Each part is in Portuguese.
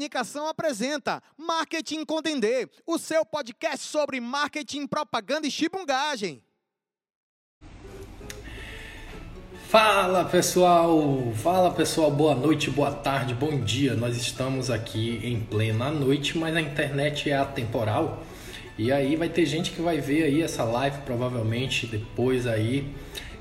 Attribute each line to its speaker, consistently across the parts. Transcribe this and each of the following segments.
Speaker 1: Comunicação apresenta Marketing Contender, o seu podcast sobre marketing, propaganda e chibungagem.
Speaker 2: Fala pessoal, fala pessoal, boa noite, boa tarde, bom dia. Nós estamos aqui em plena noite, mas a internet é atemporal e aí vai ter gente que vai ver aí essa live provavelmente depois aí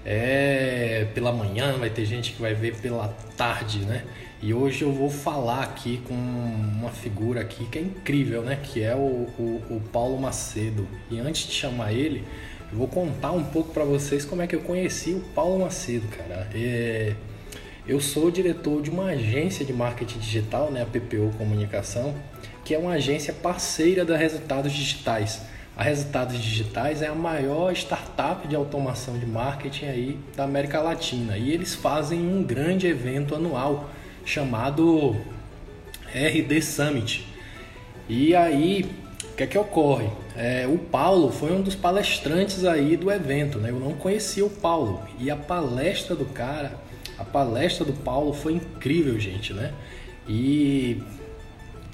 Speaker 2: é pela manhã, vai ter gente que vai ver pela tarde, né? E hoje eu vou falar aqui com uma figura aqui que é incrível, né? Que é o, o, o Paulo Macedo. E antes de chamar ele, eu vou contar um pouco para vocês como é que eu conheci o Paulo Macedo, cara. É, eu sou diretor de uma agência de marketing digital, né? A PPO Comunicação, que é uma agência parceira da Resultados Digitais. A Resultados Digitais é a maior startup de automação de marketing aí da América Latina e eles fazem um grande evento anual chamado RD Summit. E aí, o que é que ocorre? É, o Paulo foi um dos palestrantes aí do evento, né? Eu não conhecia o Paulo e a palestra do cara, a palestra do Paulo foi incrível, gente, né? E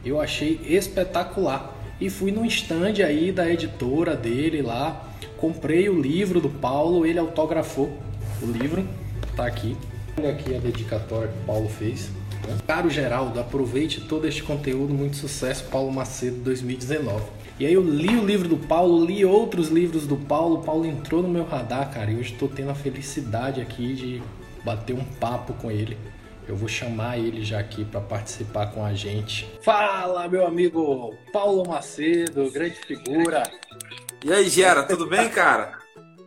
Speaker 2: eu achei espetacular. E fui no stand aí da editora dele lá, comprei o livro do Paulo, ele autografou o livro, tá aqui. Olha aqui a dedicatória que o Paulo fez. Caro Geraldo, aproveite todo este conteúdo, muito sucesso, Paulo Macedo 2019. E aí eu li o livro do Paulo, li outros livros do Paulo, o Paulo entrou no meu radar, cara, e hoje estou tendo a felicidade aqui de bater um papo com ele. Eu vou chamar ele já aqui para participar com a gente. Fala, meu amigo Paulo Macedo, grande figura.
Speaker 3: E aí, Gera, tudo bem, cara?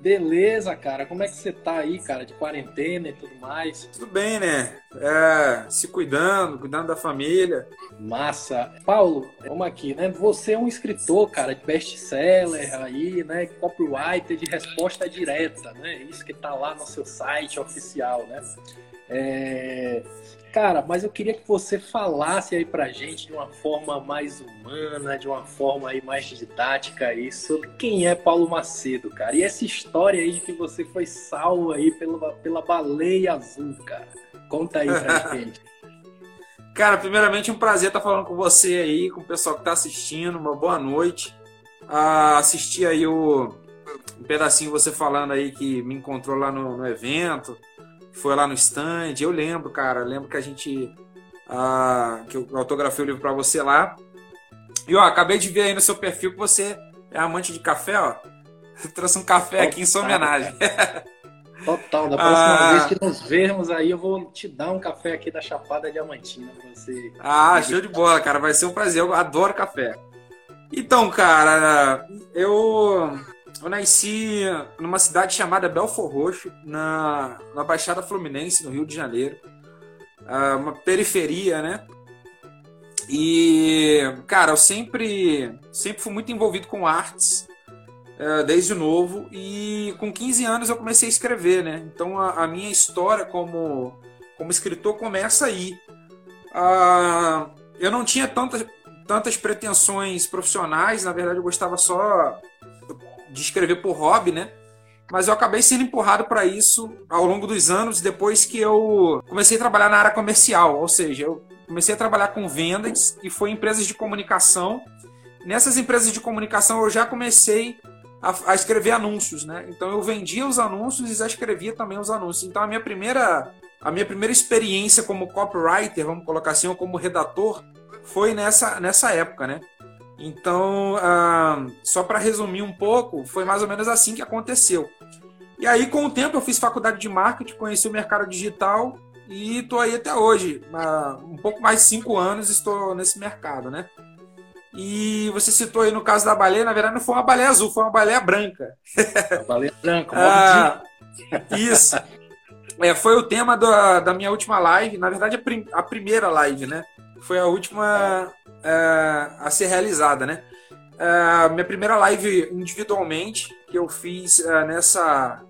Speaker 2: Beleza, cara. Como é que você tá aí, cara? De quarentena e tudo mais?
Speaker 3: Tudo bem, né? É, se cuidando, cuidando da família.
Speaker 2: Massa. Paulo, vamos aqui, né? Você é um escritor, cara, de best-seller aí, né? Copywriter de resposta direta, né? Isso que tá lá no seu site oficial, né? É... Cara, mas eu queria que você falasse aí pra gente de uma forma mais humana, de uma forma aí mais didática aí, sobre quem é Paulo Macedo, cara. E essa história aí de que você foi salvo aí pela, pela baleia azul, cara. Conta aí pra gente.
Speaker 3: Cara, primeiramente um prazer estar falando com você aí, com o pessoal que está assistindo, uma boa noite. Ah, assisti aí o um pedacinho você falando aí que me encontrou lá no, no evento foi lá no stand. Eu lembro, cara, lembro que a gente. Ah, que eu autografei o livro para você lá. E ó, acabei de ver aí no seu perfil que você é amante de café, ó. Eu trouxe um café aqui em sua homenagem.
Speaker 2: Total, da próxima ah, vez que nos vermos aí, eu vou te dar um café aqui da Chapada Diamantina pra você.
Speaker 3: Ah, show de bola, cara. Vai ser um prazer. Eu adoro café. Então, cara, eu eu nasci numa cidade chamada Belfor Roxo, na, na Baixada Fluminense, no Rio de Janeiro. Uh, uma periferia, né? E, cara, eu sempre, sempre fui muito envolvido com artes, uh, desde novo. E com 15 anos eu comecei a escrever, né? Então a, a minha história como, como escritor começa aí. Uh, eu não tinha tantas, tantas pretensões profissionais, na verdade eu gostava só de escrever por hobby, né? Mas eu acabei sendo empurrado para isso ao longo dos anos, depois que eu comecei a trabalhar na área comercial, ou seja, eu comecei a trabalhar com vendas e foi em empresas de comunicação. Nessas empresas de comunicação eu já comecei a, a, escrever anúncios, né? Então eu vendia os anúncios e já escrevia também os anúncios. Então a minha primeira a minha primeira experiência como copywriter, vamos colocar assim, ou como redator, foi nessa nessa época, né? Então, ah, só para resumir um pouco, foi mais ou menos assim que aconteceu. E aí, com o tempo, eu fiz faculdade de marketing, conheci o mercado digital e estou aí até hoje. Há um pouco mais de cinco anos estou nesse mercado, né? E você citou aí no caso da baleia, na verdade não foi uma baleia azul, foi uma baleia branca.
Speaker 2: Uma baleia branca, ah,
Speaker 3: Isso. É, foi o tema da, da minha última live, na verdade a, prim, a primeira live, né? Foi a última é, a ser realizada, né? É, minha primeira live individualmente que eu fiz é, nessa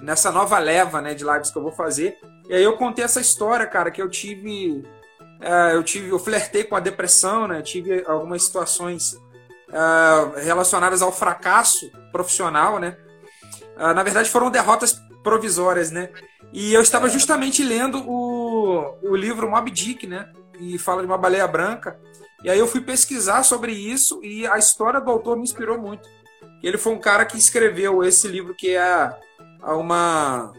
Speaker 3: nessa nova leva, né, de lives que eu vou fazer. E aí eu contei essa história, cara, que eu tive é, eu tive eu flertei com a depressão, né? Tive algumas situações é, relacionadas ao fracasso profissional, né? É, na verdade foram derrotas provisórias, né? E eu estava justamente lendo o, o livro Mob Dick, né? E fala de uma baleia branca. E aí eu fui pesquisar sobre isso e a história do autor me inspirou muito. Ele foi um cara que escreveu esse livro que é uma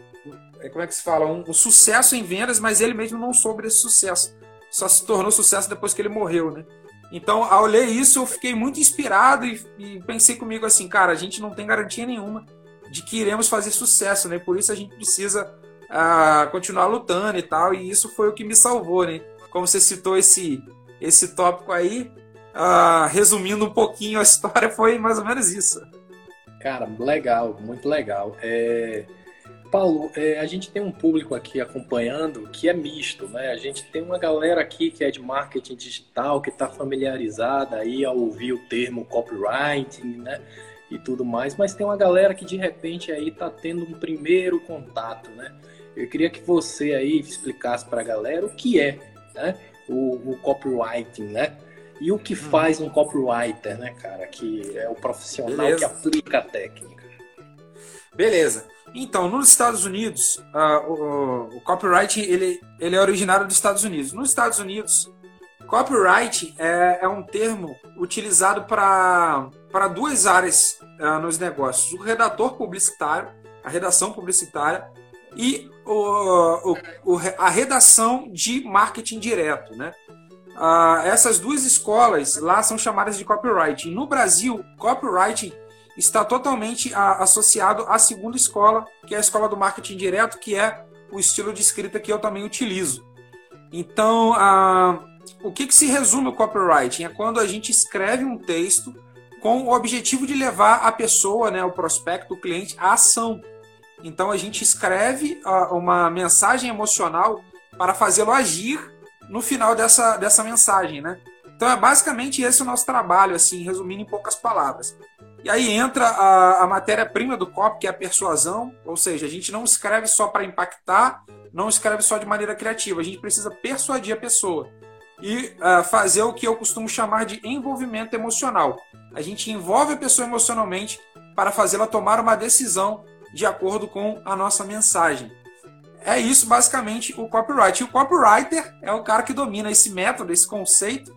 Speaker 3: é, como é que se fala, um, um, sucesso em vendas, mas ele mesmo não soube esse sucesso. Só se tornou sucesso depois que ele morreu, né? Então, ao ler isso, eu fiquei muito inspirado e, e, pensei comigo assim, cara, a gente não tem garantia nenhuma de que iremos fazer sucesso, né? Por isso a gente precisa uh, continuar lutando e tal. E isso foi o que me salvou, né? Como você citou esse, esse tópico aí, uh, resumindo um pouquinho a história, foi mais ou menos isso.
Speaker 2: Cara, legal, muito legal. É... Paulo, é, a gente tem um público aqui acompanhando que é misto, né? A gente tem uma galera aqui que é de marketing digital, que está familiarizada aí a ouvir o termo copywriting, né? E tudo mais, mas tem uma galera que de repente aí está tendo um primeiro contato, né? Eu queria que você aí explicasse para a galera o que é, né? O, o copywriting, né? E o que hum. faz um copywriter, né, cara? Que é o profissional Beleza. que aplica a técnica.
Speaker 3: Beleza. Então, nos Estados Unidos, uh, o, o, copyright ele, ele é originário dos Estados Unidos. Nos Estados Unidos, copyright é, é um termo utilizado para duas áreas uh, nos negócios: o redator publicitário, a redação publicitária e o, o, o a redação de marketing direto, né? Uh, essas duas escolas lá são chamadas de copyright. no Brasil, copyright está totalmente a, associado à segunda escola, que é a escola do marketing direto, que é o estilo de escrita que eu também utilizo. Então, a, o que, que se resume o copywriting? É quando a gente escreve um texto com o objetivo de levar a pessoa, né, o prospecto, o cliente, à ação. Então, a gente escreve uma mensagem emocional para fazê-lo agir no final dessa, dessa mensagem, né? Então é basicamente esse o nosso trabalho, assim, resumindo em poucas palavras. E aí entra a, a matéria-prima do copy, que é a persuasão, ou seja, a gente não escreve só para impactar, não escreve só de maneira criativa, a gente precisa persuadir a pessoa e uh, fazer o que eu costumo chamar de envolvimento emocional. A gente envolve a pessoa emocionalmente para fazê-la tomar uma decisão de acordo com a nossa mensagem. É isso basicamente o copyright. E o copywriter é o cara que domina esse método, esse conceito,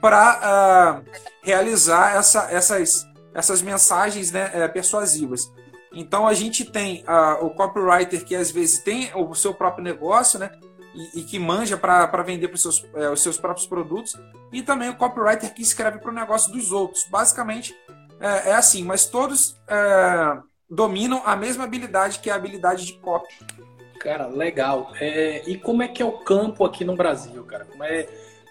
Speaker 3: para uh, realizar essa, essas essas mensagens né, é, persuasivas. Então a gente tem uh, o copywriter que às vezes tem o seu próprio negócio, né? E, e que manja para vender os seus, é, os seus próprios produtos, e também o copywriter que escreve para o negócio dos outros. Basicamente é, é assim, mas todos é, dominam a mesma habilidade que é a habilidade de copy.
Speaker 2: Cara, legal. É, e como é que é o campo aqui no Brasil, cara? Como é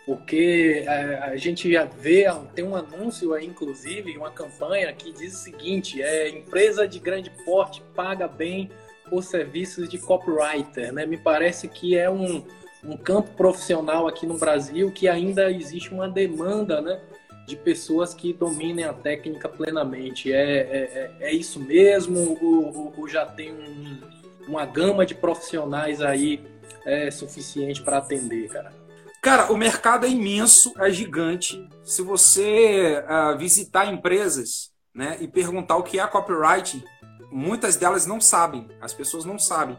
Speaker 2: porque é, a, gente já vê, tem um anúncio aí, inclusive, uma campanha que diz o seguinte: é empresa de grande porte paga bem por serviços de copywriter, né? Me parece que é um, um campo profissional aqui no Brasil que ainda existe uma demanda, né? De pessoas que dominem a técnica plenamente. É, é, é, é isso mesmo? Ou, ou, já tem um, uma gama de profissionais aí é, suficiente para atender, cara?
Speaker 3: Cara, o mercado é imenso, é gigante. Se você uh, visitar empresas né, e perguntar o que é copywriting, muitas delas não sabem. As pessoas não sabem.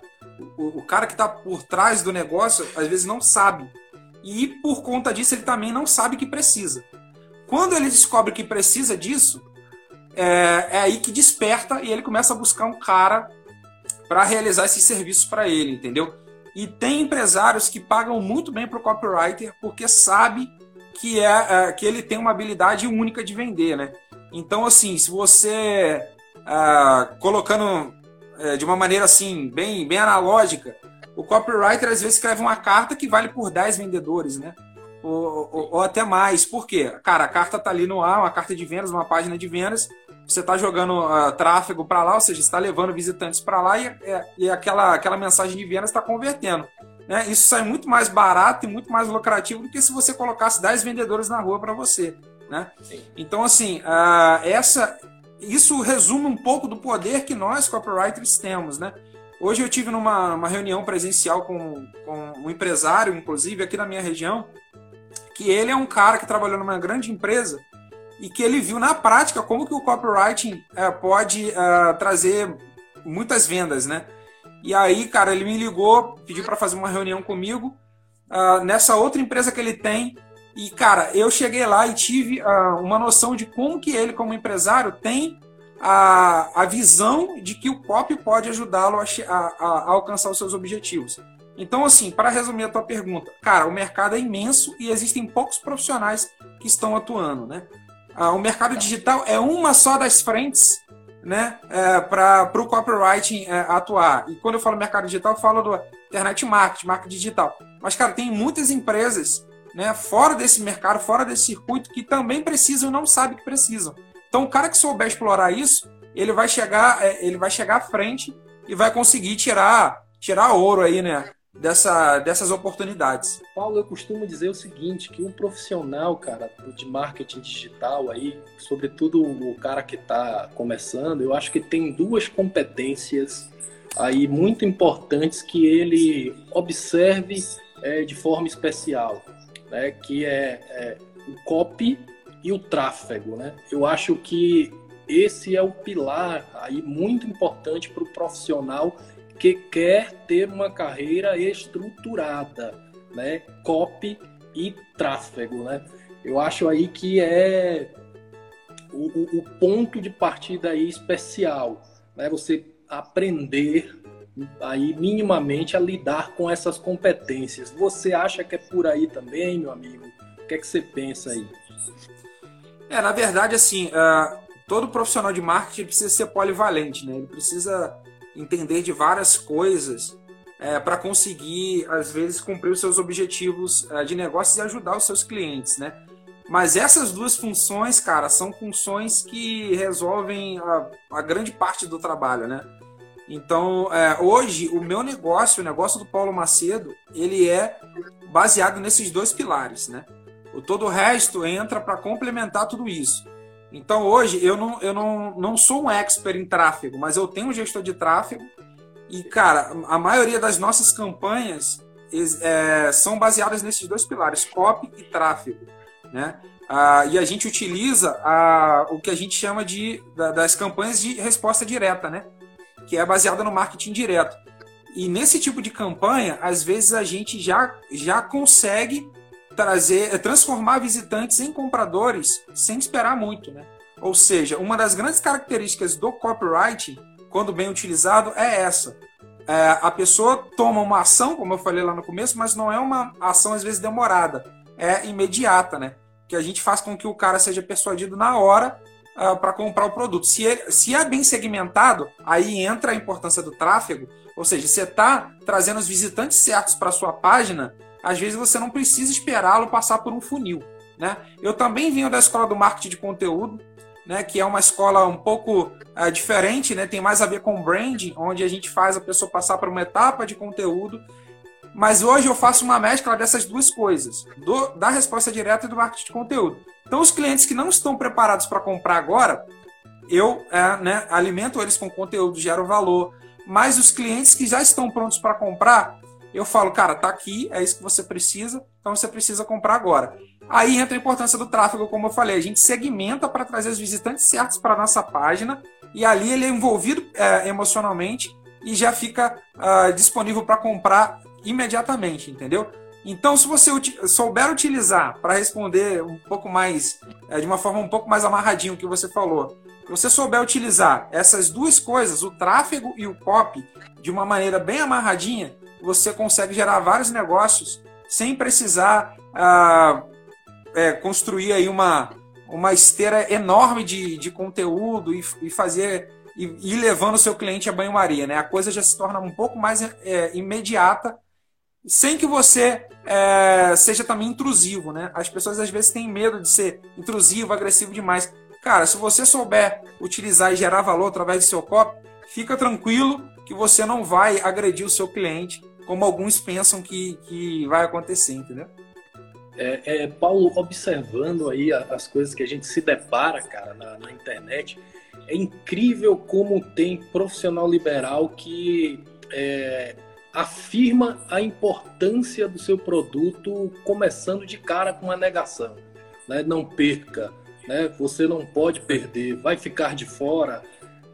Speaker 3: O, o cara que está por trás do negócio, às vezes, não sabe. E por conta disso, ele também não sabe que precisa. Quando ele descobre que precisa disso, é, é aí que desperta e ele começa a buscar um cara para realizar esses serviços para ele, entendeu? E tem empresários que pagam muito bem para o copywriter porque sabe que, é, é, que ele tem uma habilidade única de vender, né? Então, assim, se você ah, colocando é, de uma maneira assim, bem, bem analógica, o copywriter às vezes escreve uma carta que vale por 10 vendedores, né? Ou, ou, ou, até mais. Por quê? Cara, a carta tá ali no ar, uma carta de vendas, uma página de vendas, você está jogando uh, tráfego para lá, ou seja, está levando visitantes para lá e, é, e, aquela, aquela mensagem de vendas está convertendo. Né? Isso sai muito mais barato e muito mais lucrativo do que se você colocasse 10 vendedores na rua para você. Né? Então, assim, uh, essa, isso resume um pouco do poder que nós, copywriters, temos. Né? Hoje eu tive numa uma reunião presencial com, com um empresário, inclusive aqui na minha região, que ele é um cara que trabalhou numa grande empresa e que ele viu na prática como que o copywriting é, pode é, trazer muitas vendas, né? E aí, cara, ele me ligou, pediu para fazer uma reunião comigo. Uh, nessa outra empresa que ele tem, E, cara, eu cheguei lá e tive uh, uma noção de como que ele, como empresário, tem a, a visão de que o copy pode ajudá-lo a, a, a, alcançar os seus objetivos. Então, assim, para resumir a tua pergunta, cara, o mercado é imenso e existem poucos profissionais que estão atuando, né? Ah, o mercado digital é uma só das frentes né, é, para o copywriting é, atuar. E quando eu falo mercado digital, eu falo do internet marketing, marketing digital. Mas, cara, tem muitas empresas né, fora desse mercado, fora desse circuito, que também precisam e não sabem que precisam. Então, o cara que souber explorar isso, ele vai chegar, é, ele vai chegar à frente e vai conseguir tirar, tirar ouro aí, né? dessa, dessas oportunidades.
Speaker 2: Paulo, eu costumo dizer o seguinte, que um profissional, cara, de marketing digital aí, sobretudo o cara que está começando, eu acho que tem duas competências aí muito importantes que ele observe é, de forma especial, né? Que é, é o copy e o tráfego, né? Eu acho que esse é o pilar aí muito importante para o profissional que quer ter uma carreira estruturada, né? Copy e tráfego, né? Eu acho aí que é o, o, ponto de partida aí especial, né? Você aprender aí minimamente a lidar com essas competências. Você acha que é por aí também, meu amigo? O que é que você pensa aí?
Speaker 3: É, na verdade, assim, uh, todo profissional de marketing precisa ser polivalente, né? Ele precisa entender de várias coisas é, para conseguir, às vezes, cumprir os seus objetivos é, de negócio e ajudar os seus clientes, né? Mas essas duas funções, cara, são funções que resolvem a, a grande parte do trabalho, né? Então, é, hoje, o meu negócio, o negócio do Paulo Macedo, ele é baseado nesses dois pilares, né? O todo o resto entra para complementar tudo isso. Então hoje eu não, eu não, não sou um expert em tráfego, mas eu tenho um gestor de tráfego e, cara, a maioria das nossas campanhas é, são baseadas nesses dois pilares, copy e tráfego. Né? Ah, e a gente utiliza a, o que a gente chama de da, das campanhas de resposta direta, né? Que é baseada no marketing direto. E nesse tipo de campanha, às vezes a gente já, já consegue trazer, é, transformar visitantes em compradores sem esperar muito, né? Ou seja, uma das grandes características do copywriting, quando bem utilizado, é essa. É, a pessoa toma uma ação, como eu falei lá no começo, mas não é uma ação às vezes demorada, é imediata, né? Que a gente faz com que o cara seja persuadido na hora uh, para comprar o produto. Se, ele, se é bem segmentado, aí entra a importância do tráfego, ou seja, você está trazendo os visitantes certos para sua página às vezes você não precisa esperá-lo passar por um funil. Né? Eu também venho da escola do marketing de conteúdo, né, que é uma escola um pouco é, diferente, né, tem mais a ver com branding, onde a gente faz a pessoa passar por uma etapa de conteúdo. Mas hoje eu faço uma mescla dessas duas coisas, do, da resposta direta e do marketing de conteúdo. Então, os clientes que não estão preparados para comprar agora, eu é, né, alimento eles com conteúdo, gero valor. Mas os clientes que já estão prontos para comprar, eu falo, cara, tá aqui, é isso que você precisa, então você precisa comprar agora. Aí entra a importância do tráfego, como eu falei, a gente segmenta para trazer os visitantes certos para nossa página e ali ele é envolvido é, emocionalmente e já fica uh, disponível para comprar imediatamente, entendeu? Então, se você souber utilizar para responder um pouco mais, é, de uma forma um pouco mais amarradinho o que você falou, se você souber utilizar essas duas coisas, o tráfego e o copy, de uma maneira bem amarradinha, você consegue gerar vários negócios sem precisar ah, é, construir aí uma, uma esteira enorme de, de conteúdo e, e fazer e levando o seu cliente a banho-maria. Né? A coisa já se torna um pouco mais é, imediata, sem que você é, seja também intrusivo. Né? As pessoas às vezes têm medo de ser intrusivo, agressivo demais. Cara, se você souber utilizar e gerar valor através do seu copy, fica tranquilo que você não vai agredir o seu cliente como alguns pensam que, que vai acontecer, entendeu?
Speaker 2: É, é, Paulo, observando aí as coisas que a gente se depara, cara, na, na internet, é incrível como tem profissional liberal que é, afirma a importância do seu produto começando de cara com a negação. Né? Não perca, né? você não pode perder, vai ficar de fora.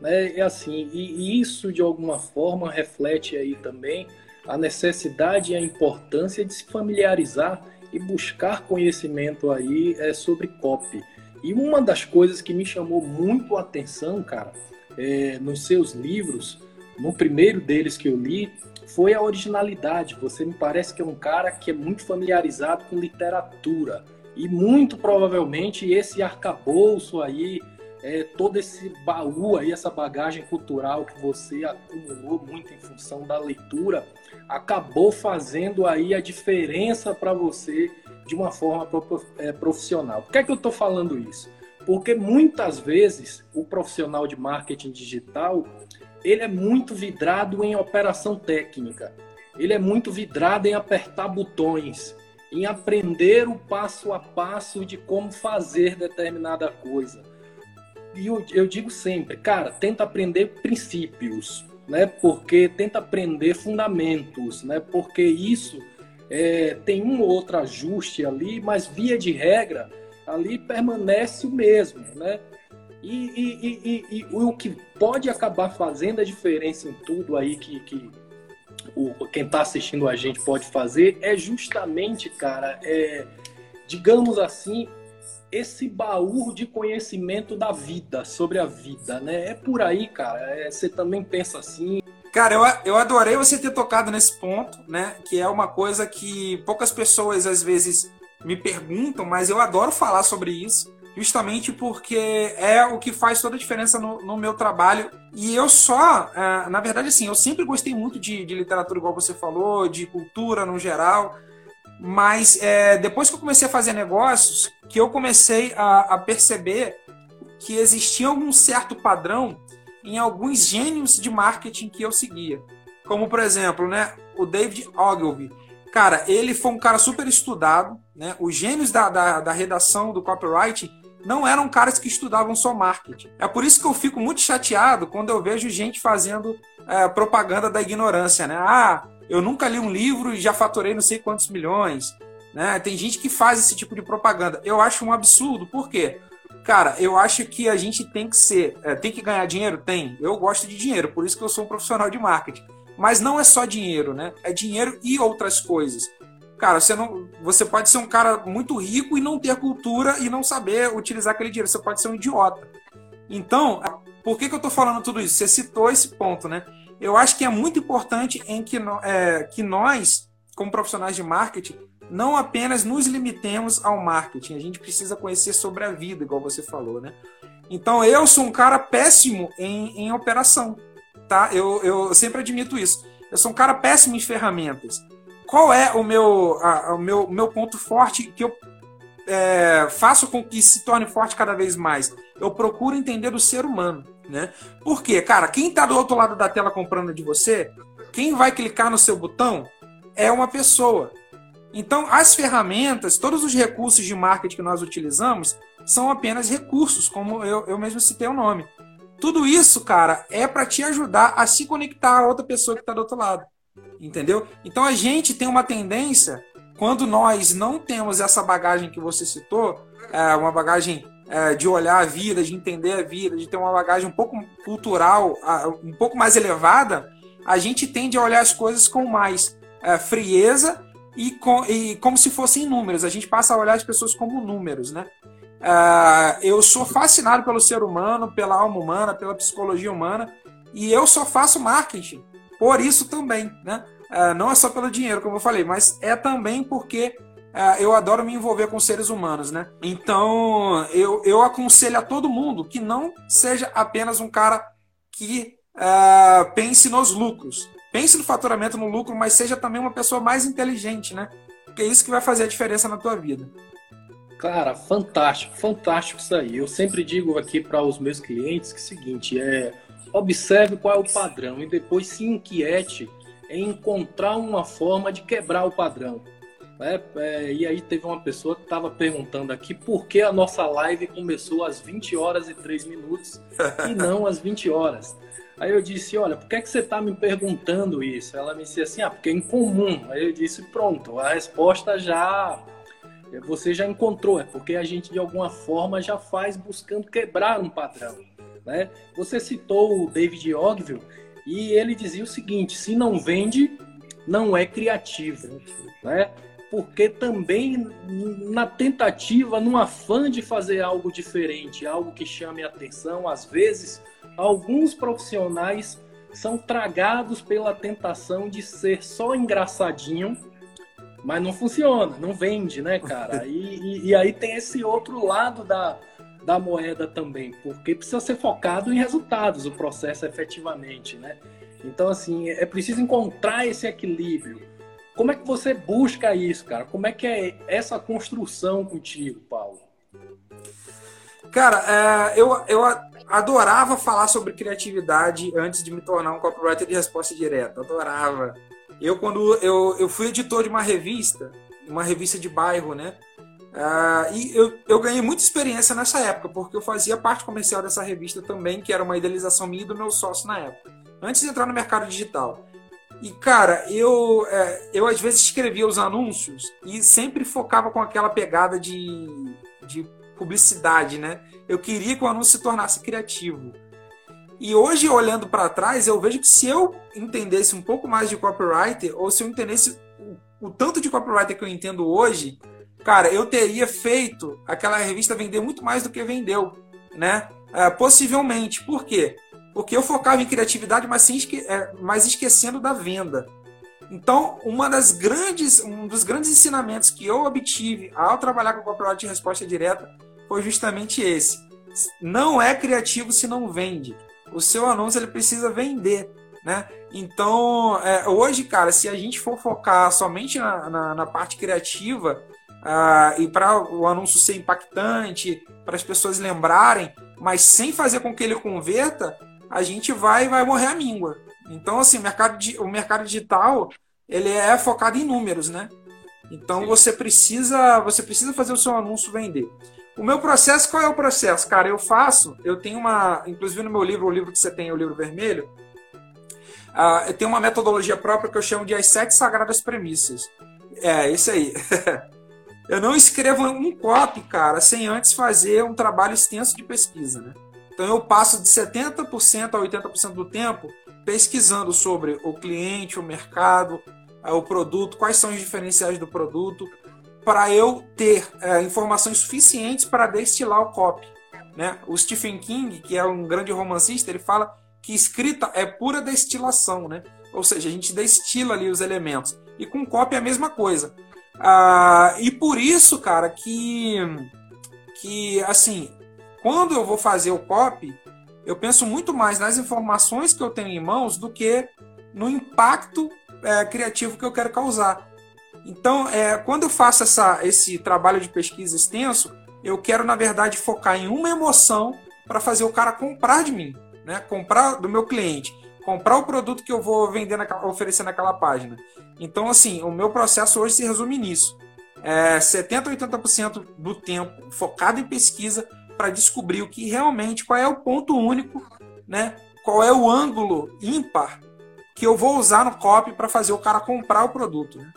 Speaker 2: Né? É assim, e, isso de alguma forma reflete aí também a necessidade e a importância de se familiarizar e buscar conhecimento aí é, sobre copy. E uma das coisas que me chamou muito a atenção, cara, é, nos seus livros, no primeiro deles que eu li, foi a originalidade. Você me parece que é um cara que é muito familiarizado com literatura. E muito provavelmente esse arcabouço aí, é, todo esse baú aí, essa bagagem cultural que você acumulou muito em função da leitura, acabou fazendo aí a diferença para você de uma forma é, profissional. Por que, é que eu estou falando isso? Porque muitas vezes o profissional de marketing digital ele é muito vidrado em operação técnica, ele é muito vidrado em apertar botões, em aprender o passo a passo de como fazer determinada coisa. E eu, eu digo sempre, cara, tenta aprender princípios, né? Porque tenta aprender fundamentos, né? Porque isso é, tem um ou outro ajuste ali, mas via de regra ali permanece o mesmo, né? E, e, e, e, o que pode acabar fazendo a diferença em tudo aí que, que o, quem está assistindo a gente pode fazer é justamente, cara, é, digamos assim, esse baú de conhecimento da vida, sobre a vida, né? É por aí, cara. É, você também pensa assim.
Speaker 3: Cara, eu, eu adorei você ter tocado nesse ponto, né? Que é uma coisa que poucas pessoas às vezes me perguntam, mas eu adoro falar sobre isso justamente porque é o que faz toda a diferença no, no meu trabalho. E eu só, uh, na verdade, assim, eu sempre gostei muito de, de, literatura, igual você falou, de cultura no geral. Mas é, depois que eu comecei a fazer negócios, que eu comecei a, a perceber que existia algum certo padrão em alguns gênios de marketing que eu seguia. Como, por exemplo, né, o David Ogilvy. Cara, ele foi um cara super estudado, né? Os gênios da, da, da redação do copyright não eram caras que estudavam só marketing. É por isso que eu fico muito chateado quando eu vejo gente fazendo é, propaganda da ignorância, né? Ah, eu nunca li um livro e já faturei não sei quantos milhões. Né? Tem gente que faz esse tipo de propaganda. Eu acho um absurdo. Por quê? Cara, eu acho que a gente tem que ser, é, tem que ganhar dinheiro? Tem. Eu gosto de dinheiro, por isso que eu sou um profissional de marketing. Mas não é só dinheiro, né? É dinheiro e outras coisas. Cara, você não, você pode ser um cara muito rico e não ter cultura e não saber utilizar aquele dinheiro. Você pode ser um idiota. Então, por que, que eu estou falando tudo isso? Você citou esse ponto, né? Eu acho que é muito importante em que, é, que nós, como profissionais de marketing, não apenas nos limitemos ao marketing. A gente precisa conhecer sobre a vida, igual você falou, né? Então, eu sou um cara péssimo em, em operação, tá? Eu, eu sempre admito isso. Eu sou um cara péssimo em ferramentas qual é o meu, a, o meu, meu ponto forte que eu é, faço com que se torne forte cada vez mais? Eu procuro entender o ser humano, né? Porque, cara, quem está do outro lado da tela comprando de você, quem vai clicar no seu botão é uma pessoa. Então, as ferramentas, todos os recursos de marketing que nós utilizamos são apenas recursos, como eu, eu mesmo citei o nome. Tudo isso, cara, é para te ajudar a se conectar a outra pessoa que está do outro lado entendeu? Então a gente tem uma tendência, quando nós não temos essa bagagem que você citou, é, uma bagagem é, de olhar a vida, de entender a vida, de ter uma bagagem um pouco cultural, um pouco mais elevada, a gente tende a olhar as coisas com mais é, frieza e, com, e como se fossem números. A gente passa a olhar as pessoas como números, né? Uh, eu sou fascinado pelo ser humano, pela alma humana, pela psicologia humana, e eu só faço marketing por isso também, né? Uh, não é só pelo dinheiro, como eu falei, mas é também porque uh, eu adoro me envolver com seres humanos, né? Então eu, eu aconselho a todo mundo que não seja apenas um cara que uh, pense nos lucros. Pense no faturamento, no lucro, mas seja também uma pessoa mais inteligente, né? Porque é isso que vai fazer a diferença na tua vida.
Speaker 2: Cara, fantástico, fantástico isso aí. Eu sempre digo aqui para os meus clientes que é o seguinte, é observe qual é o padrão e depois se inquiete em encontrar uma forma de quebrar o padrão. É, é, e aí teve uma pessoa que estava perguntando aqui por que a nossa live começou às 20 horas e 3 minutos e não às 20 horas. Aí eu disse, olha, por que, é que você está me perguntando isso? Ela me disse assim, ah, porque é incomum. Aí eu disse, pronto, a resposta já você já encontrou, é porque a gente de alguma forma já faz buscando quebrar um padrão. Né? Você citou o David Ogilvy e ele dizia o seguinte: se não vende, não é criativo. Né? porque também na tentativa, num afã de fazer algo diferente, algo que chame atenção, às vezes alguns profissionais são tragados pela tentação de ser só engraçadinho, mas não funciona, não vende, né, cara? E, e, e aí tem esse outro lado da, da moeda também, porque precisa ser focado em resultados, o processo efetivamente, né? Então, assim, é preciso encontrar esse equilíbrio. Como é que você busca isso, cara? Como é que é essa construção contigo, Paulo?
Speaker 3: Cara, é, eu, eu adorava falar sobre criatividade antes de me tornar um copywriter de resposta direta. Adorava. Eu, quando eu, eu fui editor de uma revista, uma revista de bairro, né? Uh, e eu, eu ganhei muita experiência nessa época, porque eu fazia parte comercial dessa revista também, que era uma idealização minha e do meu sócio na época, antes de entrar no mercado digital. E, cara, eu, é, eu às vezes escrevia os anúncios e sempre focava com aquela pegada de, de publicidade, né? Eu queria que o anúncio se tornasse criativo. E hoje, olhando para trás, eu vejo que se eu entendesse um pouco mais de copywriter, ou se eu entendesse o, o tanto de copywriter que eu entendo hoje, cara, eu teria feito aquela revista vender muito mais do que vendeu, né? É, possivelmente. Por quê? Porque eu focava em criatividade, mas, sem esque é, mas esquecendo da venda. Então, uma das grandes, um dos grandes ensinamentos que eu obtive ao trabalhar com copyright de resposta direta foi justamente esse. Não é criativo se não vende. O seu anúncio ele precisa vender. Né? Então, é, hoje, cara, se a gente for focar somente na, na, na parte criativa, Uh, e para o anúncio ser impactante, para as pessoas lembrarem, mas sem fazer com que ele converta, a gente vai vai morrer a míngua. Então, assim, o mercado, o mercado digital ele é focado em números, né? Então você precisa você precisa fazer o seu anúncio vender. O meu processo, qual é o processo? Cara, eu faço, eu tenho uma, inclusive no meu livro, o livro que você tem, o livro vermelho, uh, eu tenho uma metodologia própria que eu chamo de as sete sagradas premissas. É, isso aí. Eu não escrevo um copy, cara, sem antes fazer um trabalho extenso de pesquisa, né? Então eu passo de 70% a 80% do tempo pesquisando sobre o cliente, o mercado, eh, o produto, quais são os diferenciais do produto, para eu ter é, informações suficientes para destilar o copy. Né? O Stephen King, que é um grande romancista, ele fala que escrita é pura destilação, né? Ou seja, a gente destila ali os elementos. E com copy é a mesma coisa. Ah, e por isso, cara, que, que assim, quando eu vou fazer o copy, eu penso muito mais nas informações que eu tenho em mãos do que no impacto é, criativo que eu quero causar. Então, é, quando eu faço essa, esse trabalho de pesquisa extenso, eu quero, na verdade, focar em uma emoção para fazer o cara comprar de mim, né? comprar do meu cliente, comprar o produto que eu vou vender, naquela, oferecer naquela página. Então, assim, o meu processo hoje se resume nisso. É 70% a 80% do tempo focado em pesquisa para descobrir o que realmente, qual é o ponto único, né? qual é o ângulo ímpar que eu vou usar no copy para fazer o cara comprar o produto. Né?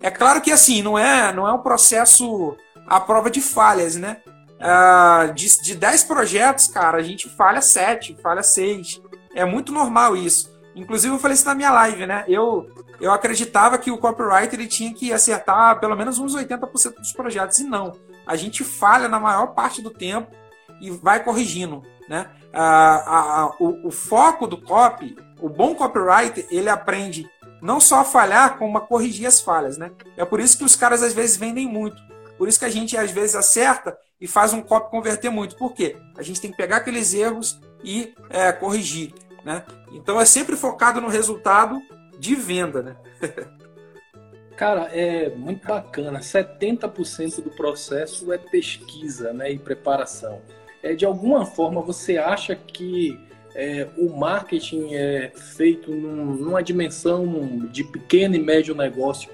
Speaker 3: É claro que assim, não é, não é um processo à prova de falhas, né? Uh, de, de 10 projetos, cara, a gente falha 7, falha 6. É muito normal isso. Inclusive, eu falei isso na minha live, né? Eu, eu acreditava que o copywriter ele tinha que acertar pelo menos uns 80% dos projetos, e não. A gente falha na maior parte do tempo e vai corrigindo, né? Ah, a, o, o, foco do copy, o bom copywriter, ele aprende não só a falhar, como a corrigir as falhas, né? É por isso que os caras às vezes vendem muito. Por isso que a gente às vezes acerta e faz um copy converter muito. Por quê? A gente tem que pegar aqueles erros e é, corrigir, né? Então é sempre focado no resultado de venda, né?
Speaker 2: Cara, é muito bacana. 70% do processo é pesquisa né, e preparação. É, de alguma forma, você acha que é, o marketing é feito num, numa dimensão de pequeno e médio negócio?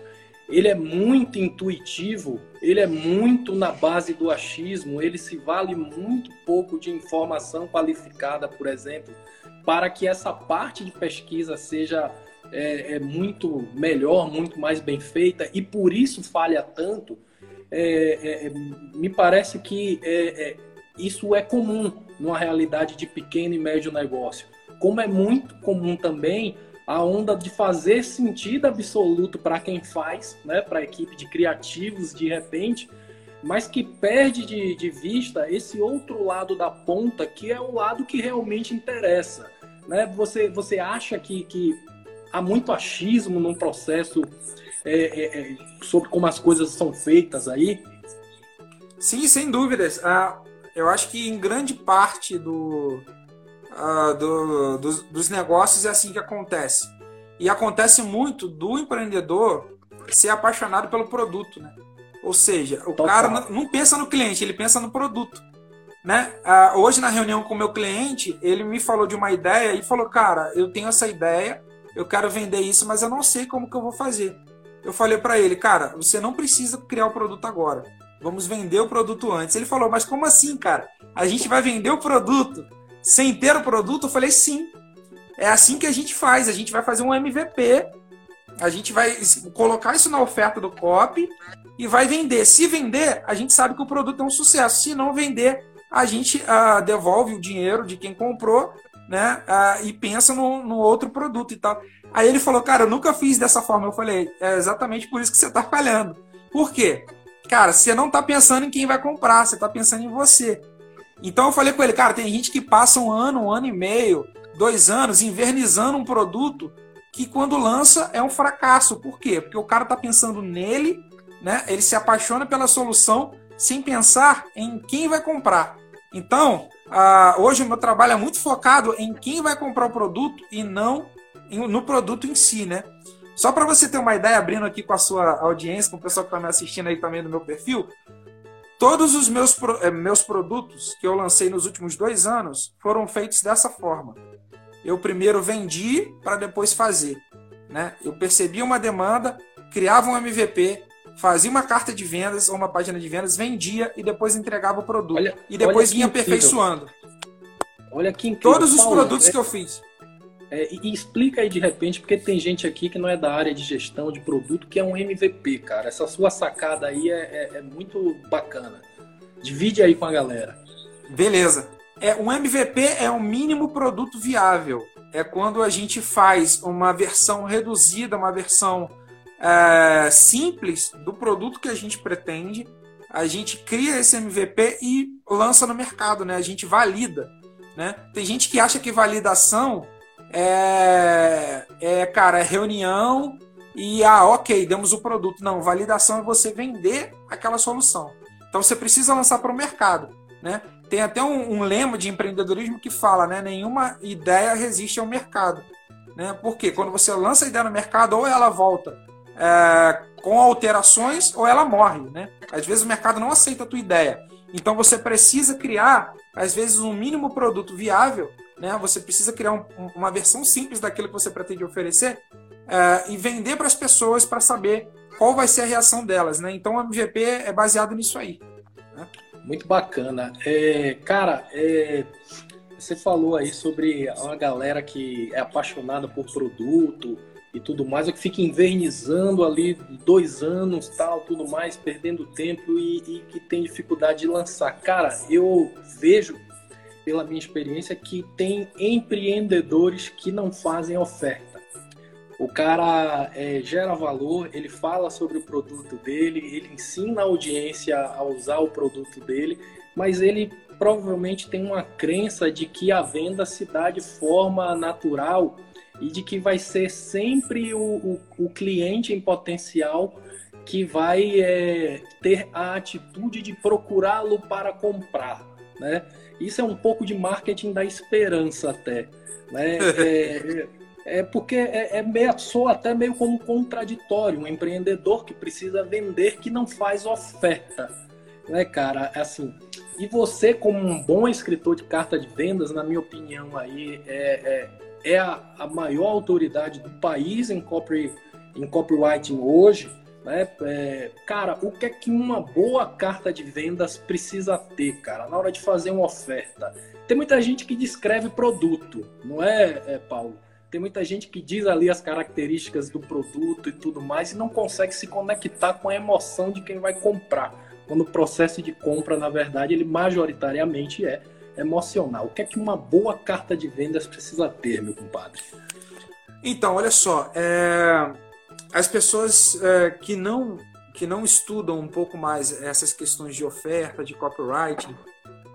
Speaker 2: Ele é muito intuitivo, ele é muito na base do achismo, ele se vale muito pouco de informação qualificada, por exemplo, para que essa parte de pesquisa seja é, é muito melhor, muito mais bem feita e por isso falha tanto, é, é, é me parece que é, isso é comum numa realidade de pequeno e médio negócio. Como é muito comum também a onda de fazer sentido absoluto para quem faz, né, para a equipe de criativos de repente, mas que perde de, de, vista esse outro lado da ponta, que é o lado que realmente interessa. Né? Você, você acha que, que há muito achismo num processo é, é, é, sobre como as coisas são feitas aí?
Speaker 3: Sim, sem dúvidas. Ah, eu acho que em grande parte do, uh, do, dos, dos negócios é assim que acontece. E acontece muito do empreendedor ser apaixonado pelo produto, né? Ou seja, o Total. cara não, não, pensa no cliente, ele pensa no produto. Né? Uh, hoje, na reunião com o meu cliente, ele me falou de uma ideia e falou: Cara, eu tenho essa ideia, eu quero vender isso, mas eu não sei como que eu vou fazer. Eu falei para ele: Cara, você não precisa criar o produto agora. Vamos vender o produto antes. Ele falou: Mas como assim, cara? A gente vai vender o produto sem ter o produto? Eu falei, sim. É assim que a gente faz. A gente vai fazer um MVP, a gente vai colocar isso na oferta do COP e vai vender. Se vender, a gente sabe que o produto é um sucesso. Se não vender, a gente uh, devolve o dinheiro de quem comprou né, uh, e pensa no, no, outro produto e tal. Aí ele falou, cara, eu nunca fiz dessa forma. Eu falei, é exatamente por isso que você está falhando. Por quê? Cara, você não está pensando em quem vai comprar, você está pensando em você. Então eu falei com ele, cara, tem gente que passa um ano, um ano e meio, dois anos invernizando um produto que quando lança é um fracasso. Por quê? Porque o cara está pensando nele, né? Ele se apaixona pela solução sem pensar em quem vai comprar. Então, uh, hoje o meu trabalho é muito focado em quem vai comprar o produto e não no produto em si, né? Só para você ter uma ideia, abrindo aqui com a sua audiência, com o pessoal que está me assistindo aí também no meu perfil, Todos os meus, eh, meus produtos que eu lancei nos últimos dois anos foram feitos dessa forma. Eu primeiro vendi para depois fazer. Né? Eu percebia uma demanda, criava um MVP, fazia uma carta de vendas ou uma página de vendas, vendia e depois entregava o produto. Olha, e depois vinha aperfeiçoando.
Speaker 2: Olha que incrível.
Speaker 3: Todos os Paulo, produtos é... que eu fiz.
Speaker 2: É, e, explica aí de repente, porque tem gente aqui que não é da área de gestão de produto, que é um MVP, cara. Essa sua sacada aí é, é, é muito bacana. Divide aí com a galera.
Speaker 3: Beleza. É, um MVP é o mínimo produto viável. É quando a gente faz uma versão reduzida, uma versão é, simples do produto que a gente pretende. A gente cria esse MVP e lança no mercado, né? A gente valida. Né? Tem gente que acha que validação é, é, cara, é reunião e, ah, ok, demos o produto. Não, validação é você vender aquela solução. Então você precisa lançar para o mercado, né? Tem até um, um, lema de empreendedorismo que fala, né? Nenhuma ideia resiste ao mercado, né? Porque quando você lança a ideia no mercado, ou ela volta é, com alterações, ou ela morre, né? Às vezes o mercado não aceita a tua ideia. Então você precisa criar, às vezes, um mínimo produto viável né? Você precisa criar um, uma versão simples daquilo que você pretende oferecer uh, e vender para as pessoas para saber qual vai ser a reação delas, né? Então o MVP é baseado nisso aí. Né?
Speaker 2: Muito bacana. É, cara, é, você falou aí sobre uma galera que é apaixonada por produto e tudo mais, ou que fica invernizando ali dois anos, tal, tudo mais, perdendo tempo e, e que tem dificuldade de lançar. Cara, eu vejo pela minha experiência, que tem empreendedores que não fazem oferta. O cara é, gera valor, ele fala sobre o produto dele, ele ensina a audiência a usar o produto dele, mas ele provavelmente tem uma crença de que a venda se dá de forma natural e de que vai ser sempre o, o, o cliente em potencial que vai é, ter a atitude de procurá-lo para comprar, né? Isso é um pouco de marketing da esperança até. Né? É, é, é porque é, é meio, soa até meio como contraditório, um empreendedor que precisa vender que não faz oferta. Né, cara? É assim, e você, como um bom escritor de carta de vendas, na minha opinião, aí é, é, é a, a, maior autoridade do país em, copy, em copywriting hoje. Né? É, cara, o que é que uma boa carta de vendas precisa ter, cara, na hora de fazer uma oferta? Tem muita gente que descreve produto, não é, é, Paulo? Tem muita gente que diz ali as características do produto e tudo mais e não consegue se conectar com a emoção de quem vai comprar. Quando o processo de compra, na verdade, ele majoritariamente é emocional. O que é que uma boa carta de vendas precisa ter, meu compadre?
Speaker 3: Então, olha só, é, as pessoas é, que não que não estudam um pouco mais essas questões de oferta, de copywriting,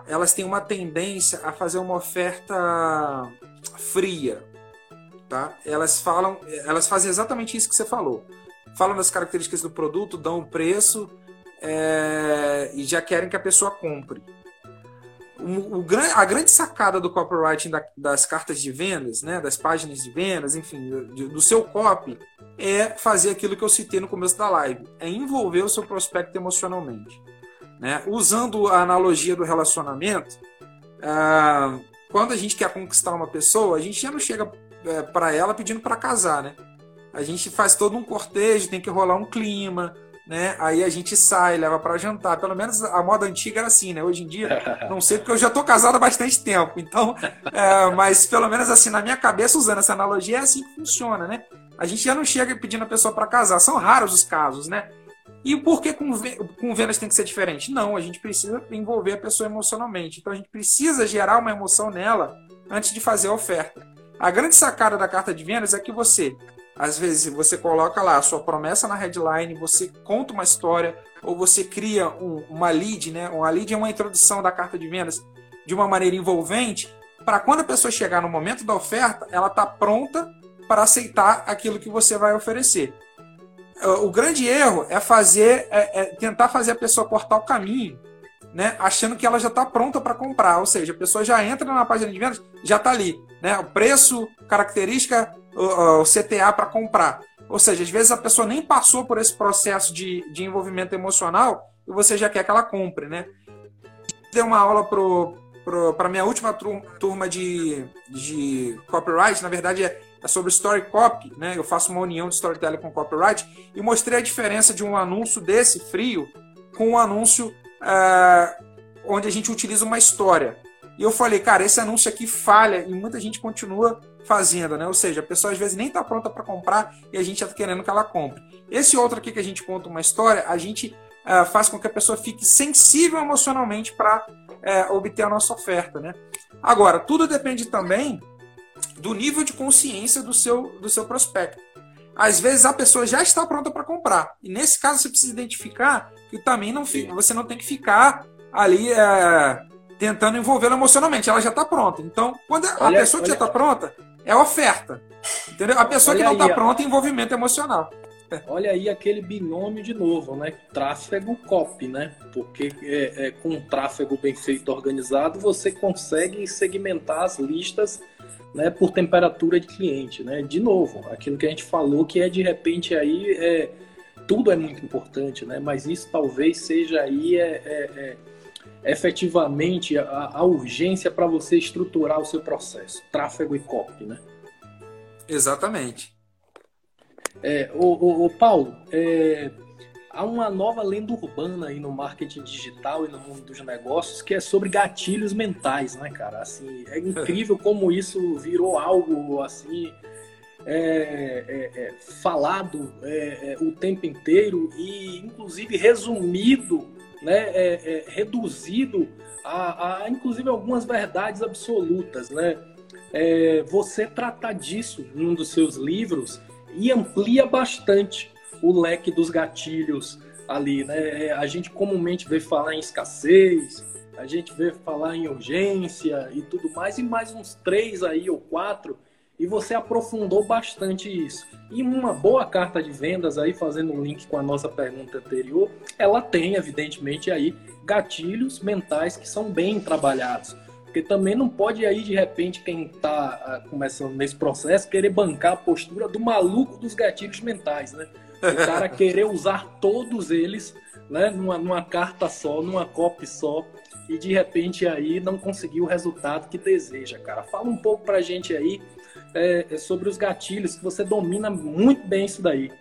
Speaker 3: elas têm uma tendência a fazer uma oferta fria, tá? Elas falam, elas fazem exatamente isso que você falou. Falam das características do produto, dão o preço é, e já querem que a pessoa compre. O, o, a grande sacada do copywriting da, das cartas de vendas, né, das páginas de vendas, enfim, do, do seu copy, é fazer aquilo que eu citei no começo da live, é envolver o seu prospecto emocionalmente. Né? Usando a analogia do relacionamento, ah, quando a gente quer conquistar uma pessoa, a gente já não chega é, para ela pedindo para casar, né? A gente faz todo um cortejo, tem que rolar um clima, né? Aí a gente sai, leva para jantar. Pelo menos a moda antiga era assim, né? Hoje em dia, não sei porque eu já tô casado há bastante tempo. Então, é, mas pelo menos assim, na minha cabeça, usando essa analogia, é assim que funciona, né? A gente já não chega pedindo a pessoa para casar. São raros os casos, né? E por que com, com vendas tem que ser diferente? Não, a gente precisa envolver a pessoa emocionalmente. Então a gente precisa gerar uma emoção nela antes de fazer a oferta. A grande sacada da carta de vendas é que você, às vezes, você coloca lá a sua promessa na headline, você conta uma história, ou você cria um, uma lead, né? Uma lead é uma introdução da carta de vendas de uma maneira envolvente, para quando a pessoa chegar no momento da oferta, ela está pronta para aceitar aquilo que você vai oferecer. O grande erro é fazer, é, é tentar fazer a pessoa cortar o caminho, né, achando que ela já está pronta para comprar, ou seja, a pessoa já entra na página de vendas, já está ali, né, o preço, característica, o, o CTA para comprar. Ou seja, às vezes a pessoa nem passou por esse processo de, de envolvimento emocional e você já quer que ela compre, né? Deu uma aula para a minha última turma de, de copyright, na verdade é é sobre story copy, né? Eu faço uma união de storytelling com copyright e mostrei a diferença de um anúncio desse frio com um anúncio é, onde a gente utiliza uma história. E eu falei, cara, esse anúncio aqui falha e muita gente continua fazendo, né? Ou seja, a pessoa às vezes nem está pronta para comprar e a gente está querendo que ela compre. Esse outro aqui que a gente conta uma história, a gente é, faz com que a pessoa fique sensível emocionalmente para é, obter a nossa oferta, né? Agora, tudo depende também do nível de consciência do seu, do seu prospecto. Às vezes a pessoa já está pronta para comprar. E nesse caso você precisa identificar que também não fica, você não tem que ficar ali é, tentando envolvê-la emocionalmente. Ela já está pronta. Então, quando a olha, pessoa que olha, já está pronta, é oferta. Entendeu? A pessoa que não está pronta é envolvimento emocional.
Speaker 2: Olha aí aquele binômio de novo, né? Tráfego copy, né? Porque é, é, com um tráfego bem feito, organizado, você consegue segmentar as listas né, por temperatura de cliente, né? De novo, aquilo que a gente falou que é de repente aí é, tudo é muito importante, né? Mas isso talvez seja aí é, é, é efetivamente a, a urgência para você estruturar o seu processo, tráfego e copy, né?
Speaker 3: Exatamente.
Speaker 2: É, o, o, o Paulo, é, há uma nova lenda urbana aí no marketing digital e no mundo dos negócios que é sobre gatilhos mentais, né, cara? Assim, é incrível como isso virou algo assim é, é, é, falado é, é, o tempo inteiro e inclusive resumido, né, reduzido a, a, inclusive algumas verdades absolutas, né? você trata disso num dos seus livros e amplia bastante o leque dos gatilhos ali, né? A gente comumente vê falar em escassez, a gente vê falar em urgência e tudo mais, e mais uns três aí ou quatro, e você aprofundou bastante isso. E uma boa carta de vendas aí, fazendo um link com a nossa pergunta anterior, ela tem, evidentemente, aí gatilhos mentais que são bem trabalhados. Porque também não pode aí, de repente, quem está ah, começando nesse processo, querer bancar a postura do maluco dos gatilhos mentais, né? O cara querer usar todos eles, né, numa, numa carta só, numa copy só, e de repente aí não conseguir o resultado que deseja, cara. Fala um pouco pra gente aí é, é, sobre os gatilhos, que você domina muito bem isso daí.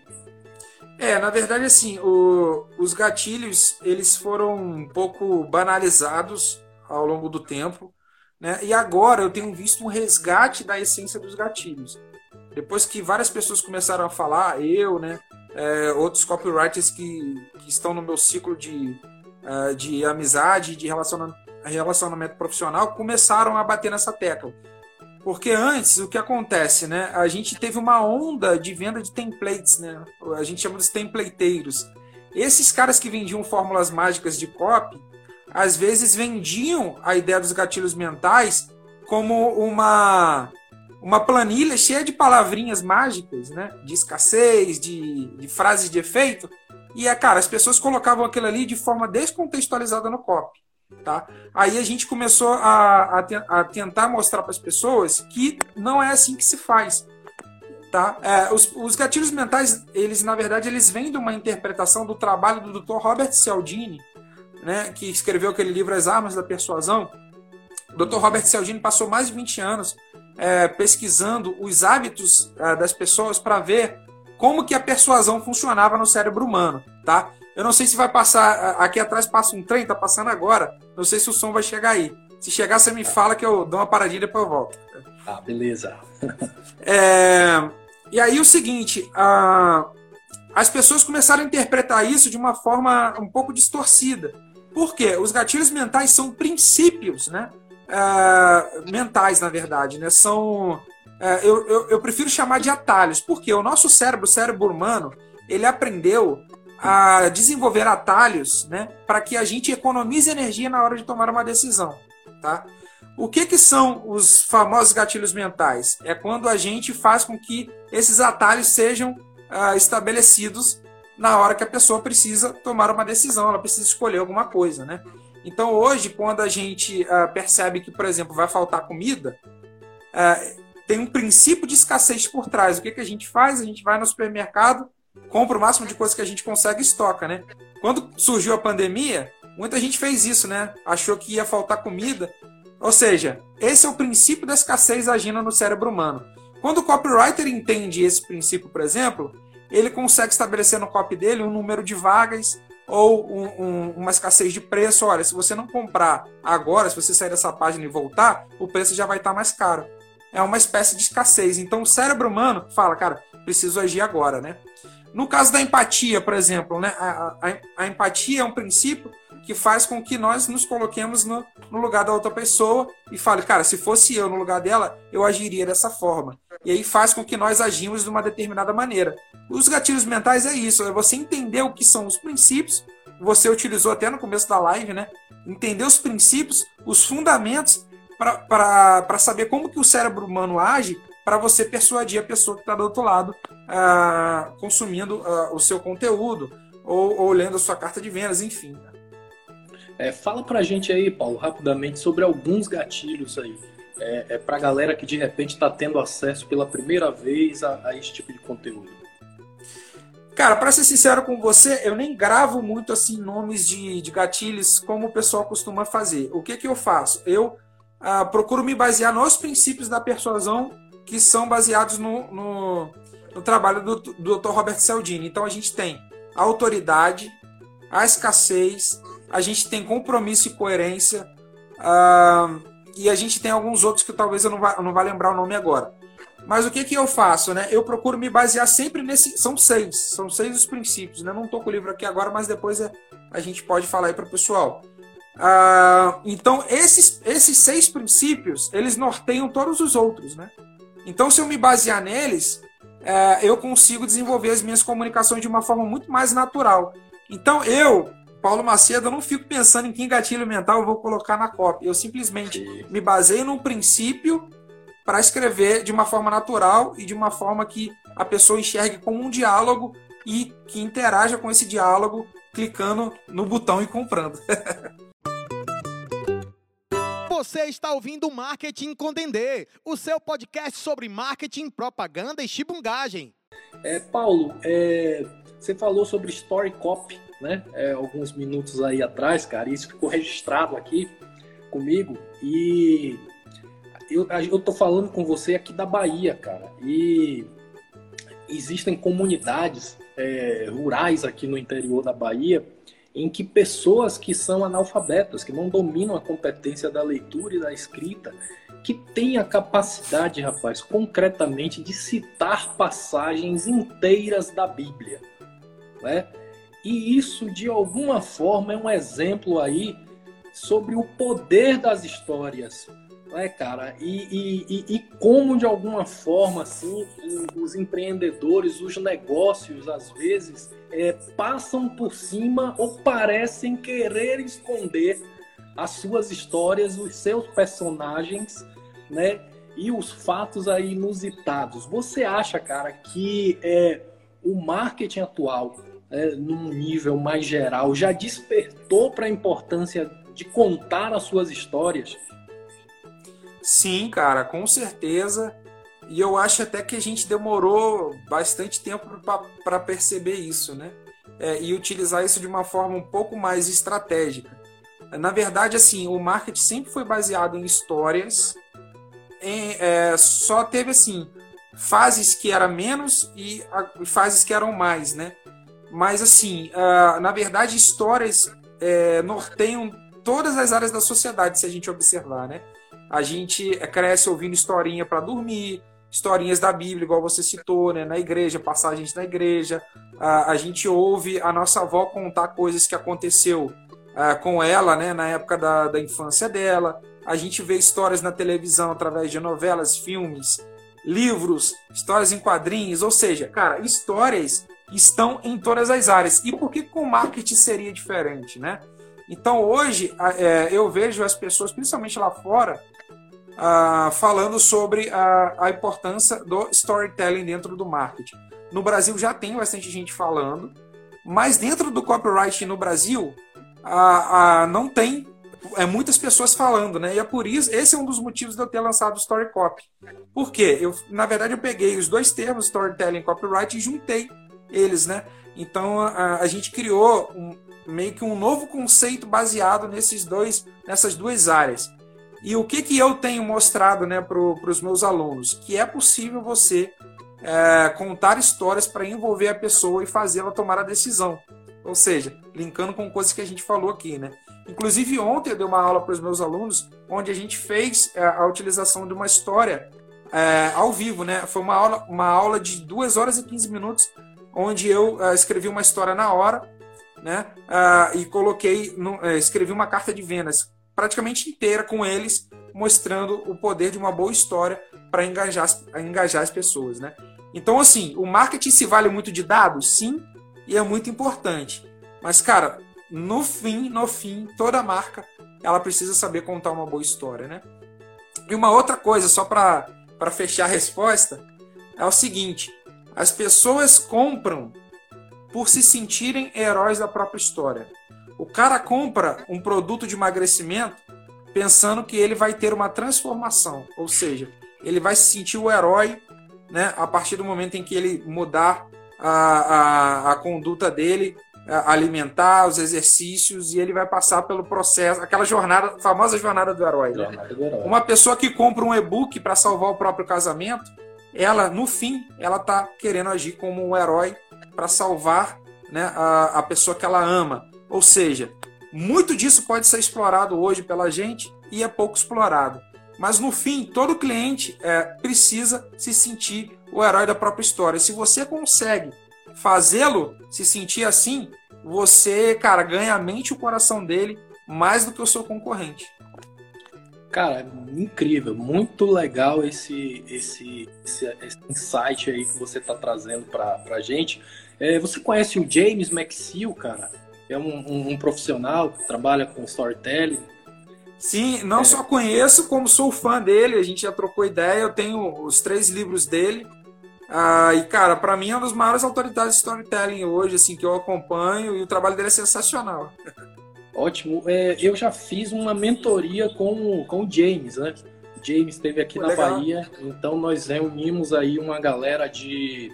Speaker 3: É, na verdade, assim, o, os gatilhos, eles foram um pouco banalizados ao longo do tempo, né? E agora eu tenho visto um resgate da essência dos gatilhos. Depois que várias pessoas começaram a falar, eu, né, é, outros copywriters que, que, estão no meu ciclo de, uh, de amizade, de relacionamento profissional, começaram a bater nessa tecla. Porque antes, o que acontece, né? A gente teve uma onda de venda de templates, né? A gente chama dos templateiros. Esses caras que vendiam fórmulas mágicas de copy, às vezes vendiam a ideia dos gatilhos mentais como uma uma planilha cheia de palavrinhas mágicas, né? De escassez, de, de frases de efeito. E, é, cara, as pessoas colocavam aquilo ali de forma descontextualizada no copy. Tá? Aí a gente começou a, a, te, a tentar mostrar para as pessoas que não é assim que se faz. Tá? É, os, os, gatilhos mentais, eles na verdade, eles vêm de uma interpretação do trabalho do Dr. Robert Cialdini, né, que escreveu aquele livro As Armas da Persuasão. O Dr. Robert Cialdini passou mais de 20 anos é, pesquisando os hábitos é, das pessoas para ver como que a persuasão funcionava no cérebro humano, tá? Eu não sei se vai passar. Aqui atrás passa um trem, tá passando agora. Não sei se o som vai chegar aí. Se chegar, você me fala que eu dou uma paradinha e depois eu volto.
Speaker 2: Ah, beleza.
Speaker 3: é, e aí o seguinte, a, as pessoas começaram a interpretar isso de uma forma um pouco distorcida. Por quê? Os gatilhos mentais são princípios, né? É, mentais, na verdade, né? São. É, eu, eu, eu prefiro chamar de atalhos, porque o nosso cérebro, o cérebro humano, ele aprendeu a desenvolver atalhos né, para que a gente economize energia na hora de tomar uma decisão. Tá? O que, que são os famosos gatilhos mentais? É quando a gente faz com que esses atalhos sejam uh, estabelecidos na hora que a pessoa precisa tomar uma decisão, ela precisa escolher alguma coisa. Né? Então, hoje, quando a gente uh, percebe que, por exemplo, vai faltar comida, uh, tem um princípio de escassez por trás. O que, que a gente faz? A gente vai no supermercado compra o máximo de coisas que a gente consegue e estoca, né? Quando surgiu a pandemia, muita gente fez isso, né? Achou que ia faltar comida. Ou seja, esse é o princípio da escassez agindo no cérebro humano. Quando o copywriter entende esse princípio, por exemplo, ele consegue estabelecer no copy dele um número de vagas ou um, um, uma escassez de preço. Olha, se você não comprar agora, se você sair dessa página e voltar, o preço já vai estar mais caro. É uma espécie de escassez. Então o cérebro humano fala, cara, preciso agir agora, né? No caso da empatia, por exemplo, né, a, a, a, empatia é um princípio que faz com que nós nos coloquemos no, no, lugar da outra pessoa e fale, cara, se fosse eu no lugar dela, eu agiria dessa forma. E aí faz com que nós agimos de uma determinada maneira. Os gatilhos mentais é isso, é você entender o que são os princípios, você utilizou até no começo da live, né? Entender os princípios, os fundamentos para saber como que o cérebro humano age para você persuadir a pessoa que está do outro lado ah, consumindo ah, o seu conteúdo ou, ou, lendo a sua carta de vendas, enfim.
Speaker 2: É, fala para a gente aí, Paulo, rapidamente sobre alguns gatilhos aí. É, é para a galera que de repente está tendo acesso pela primeira vez a, a esse tipo de conteúdo.
Speaker 3: Cara, para ser sincero com você, eu nem gravo muito assim nomes de, de gatilhos como o pessoal costuma fazer. O que, que eu faço? Eu ah, procuro me basear nos princípios da persuasão que são baseados no, no, no trabalho do, do Dr. Robert Cialdini. Então a gente tem a autoridade, a escassez, a gente tem compromisso e coerência, uh, e a gente tem alguns outros que talvez eu não vá, não vá lembrar o nome agora. Mas o que, que eu faço? Né? Eu procuro me basear sempre nesse. São seis, são seis os princípios. Né? Não estou com o livro aqui agora, mas depois é, a gente pode falar aí para o pessoal. Uh, então, esses, esses seis princípios, eles norteiam todos os outros. Né? Então, se eu me basear neles, é, eu consigo desenvolver as minhas comunicações de uma forma muito mais natural. Então, eu, Paulo Macedo, eu não fico pensando em que gatilho mental eu vou colocar na cópia. Eu simplesmente me baseio num princípio para escrever de uma forma natural e de uma forma que a pessoa enxergue como um diálogo e que interaja com esse diálogo clicando no botão e comprando.
Speaker 1: Você está ouvindo Marketing com Dendê, o seu podcast sobre marketing, propaganda e chibungagem.
Speaker 2: É, Paulo, é, você falou sobre Story Copy, né? É, alguns minutos aí atrás, cara, isso ficou registrado aqui comigo e eu, eu tô falando com você aqui da Bahia, cara, e existem comunidades é, rurais aqui no interior da Bahia em que pessoas que são analfabetas, que não dominam a competência da leitura e da escrita, que têm a capacidade, rapaz, concretamente de citar passagens inteiras da Bíblia, né? E isso de alguma forma é um exemplo aí sobre o poder das histórias né, cara? E, e, e, como, de alguma forma, assim, os empreendedores, os negócios, às vezes, é, passam por cima ou parecem querer esconder as suas histórias, os seus personagens, né? E os fatos aí inusitados. Você acha, cara, que é, o marketing atual, é, num nível mais geral, já despertou para a importância de contar as suas histórias?
Speaker 3: Sim, cara, com certeza. E eu acho até que a gente demorou bastante tempo para perceber isso, né? É, e utilizar isso de uma forma um pouco mais estratégica. Na verdade, assim, o marketing sempre foi baseado em histórias. Em, é, só teve assim fases que eram menos e fases que eram mais, né? Mas assim, na verdade, histórias é, norteiam todas as áreas da sociedade, se a gente observar, né? A gente cresce ouvindo historinha para dormir, historinhas da Bíblia, igual você citou, né? Na igreja, passagens na igreja. A, a gente ouve a nossa avó contar coisas que aconteceu uh, com ela, né? Na época da, da infância dela. A gente vê histórias na televisão através de novelas, filmes, livros, histórias em quadrinhos. Ou seja, cara, histórias estão em todas as áreas. E por que com marketing seria diferente, né? Então hoje é, eu vejo as pessoas, principalmente lá fora, uh, falando sobre a, a, importância do storytelling dentro do marketing. No Brasil já tem bastante gente falando, mas dentro do copyright no Brasil não tem é, muitas pessoas falando, né? E é por isso, esse é um dos motivos de eu ter lançado o Story Copy. Por quê? Eu, na verdade, eu peguei os dois termos, storytelling e copyright, e juntei eles, né? Então a, a gente criou um, meio que um novo conceito baseado nesses dois, nessas duas áreas. E o que, que eu tenho mostrado né, para os meus alunos? Que é possível você é, contar histórias para envolver a pessoa e fazê-la tomar a decisão. Ou seja, linkando com coisas que a gente falou aqui, né? Inclusive ontem eu dei uma aula para os meus alunos onde a gente fez é, a utilização de uma história é, ao vivo, né? Foi uma aula, uma aula de 2 horas e 15 minutos onde eu é, escrevi uma história na hora, né? É, e coloquei, no, é, escrevi uma carta de vendas praticamente inteira com eles, mostrando o poder de uma boa história para engajar, engajar as pessoas, né? Então, assim, o marketing se vale muito de dados? Sim, e é muito importante. Mas, cara, no fim, no fim, toda marca ela precisa saber contar uma boa história, né? E uma outra coisa, só para fechar a resposta, é o seguinte: as pessoas compram por se sentirem heróis da própria história. O cara compra um produto de emagrecimento pensando que ele vai ter uma transformação, ou seja, ele vai se sentir o herói né, a partir do momento em que ele mudar a, a, a conduta dele, alimentar, os exercícios, e ele vai passar pelo processo, aquela jornada, famosa jornada do herói. Né? Jornada do herói. Uma pessoa que compra um e-book para salvar o próprio casamento, ela, no fim, ela está querendo agir como um herói para salvar né, a, a pessoa que ela ama. Ou seja, muito disso pode ser explorado hoje pela gente e é pouco explorado. Mas no fim, todo cliente é, precisa se sentir o herói da própria história. Se você consegue fazê-lo se sentir assim, você, cara, ganha a mente e o coração dele mais do que o seu concorrente.
Speaker 2: Cara, incrível, muito legal esse, esse, esse, esse insight aí que você está trazendo para a gente. É, você conhece o James McSeal, cara? É um, um, um profissional que trabalha com storytelling.
Speaker 3: Sim, não é. só conheço, como sou fã dele, a gente já trocou ideia, eu tenho os três livros dele. Ah, e, cara, para mim é uma das maiores autoridades de storytelling hoje, assim, que eu acompanho, e o trabalho dele é sensacional.
Speaker 2: Ótimo. É, eu já fiz uma mentoria com, com o James, né? O James esteve aqui Pô, na legal. Bahia, então nós reunimos aí uma galera de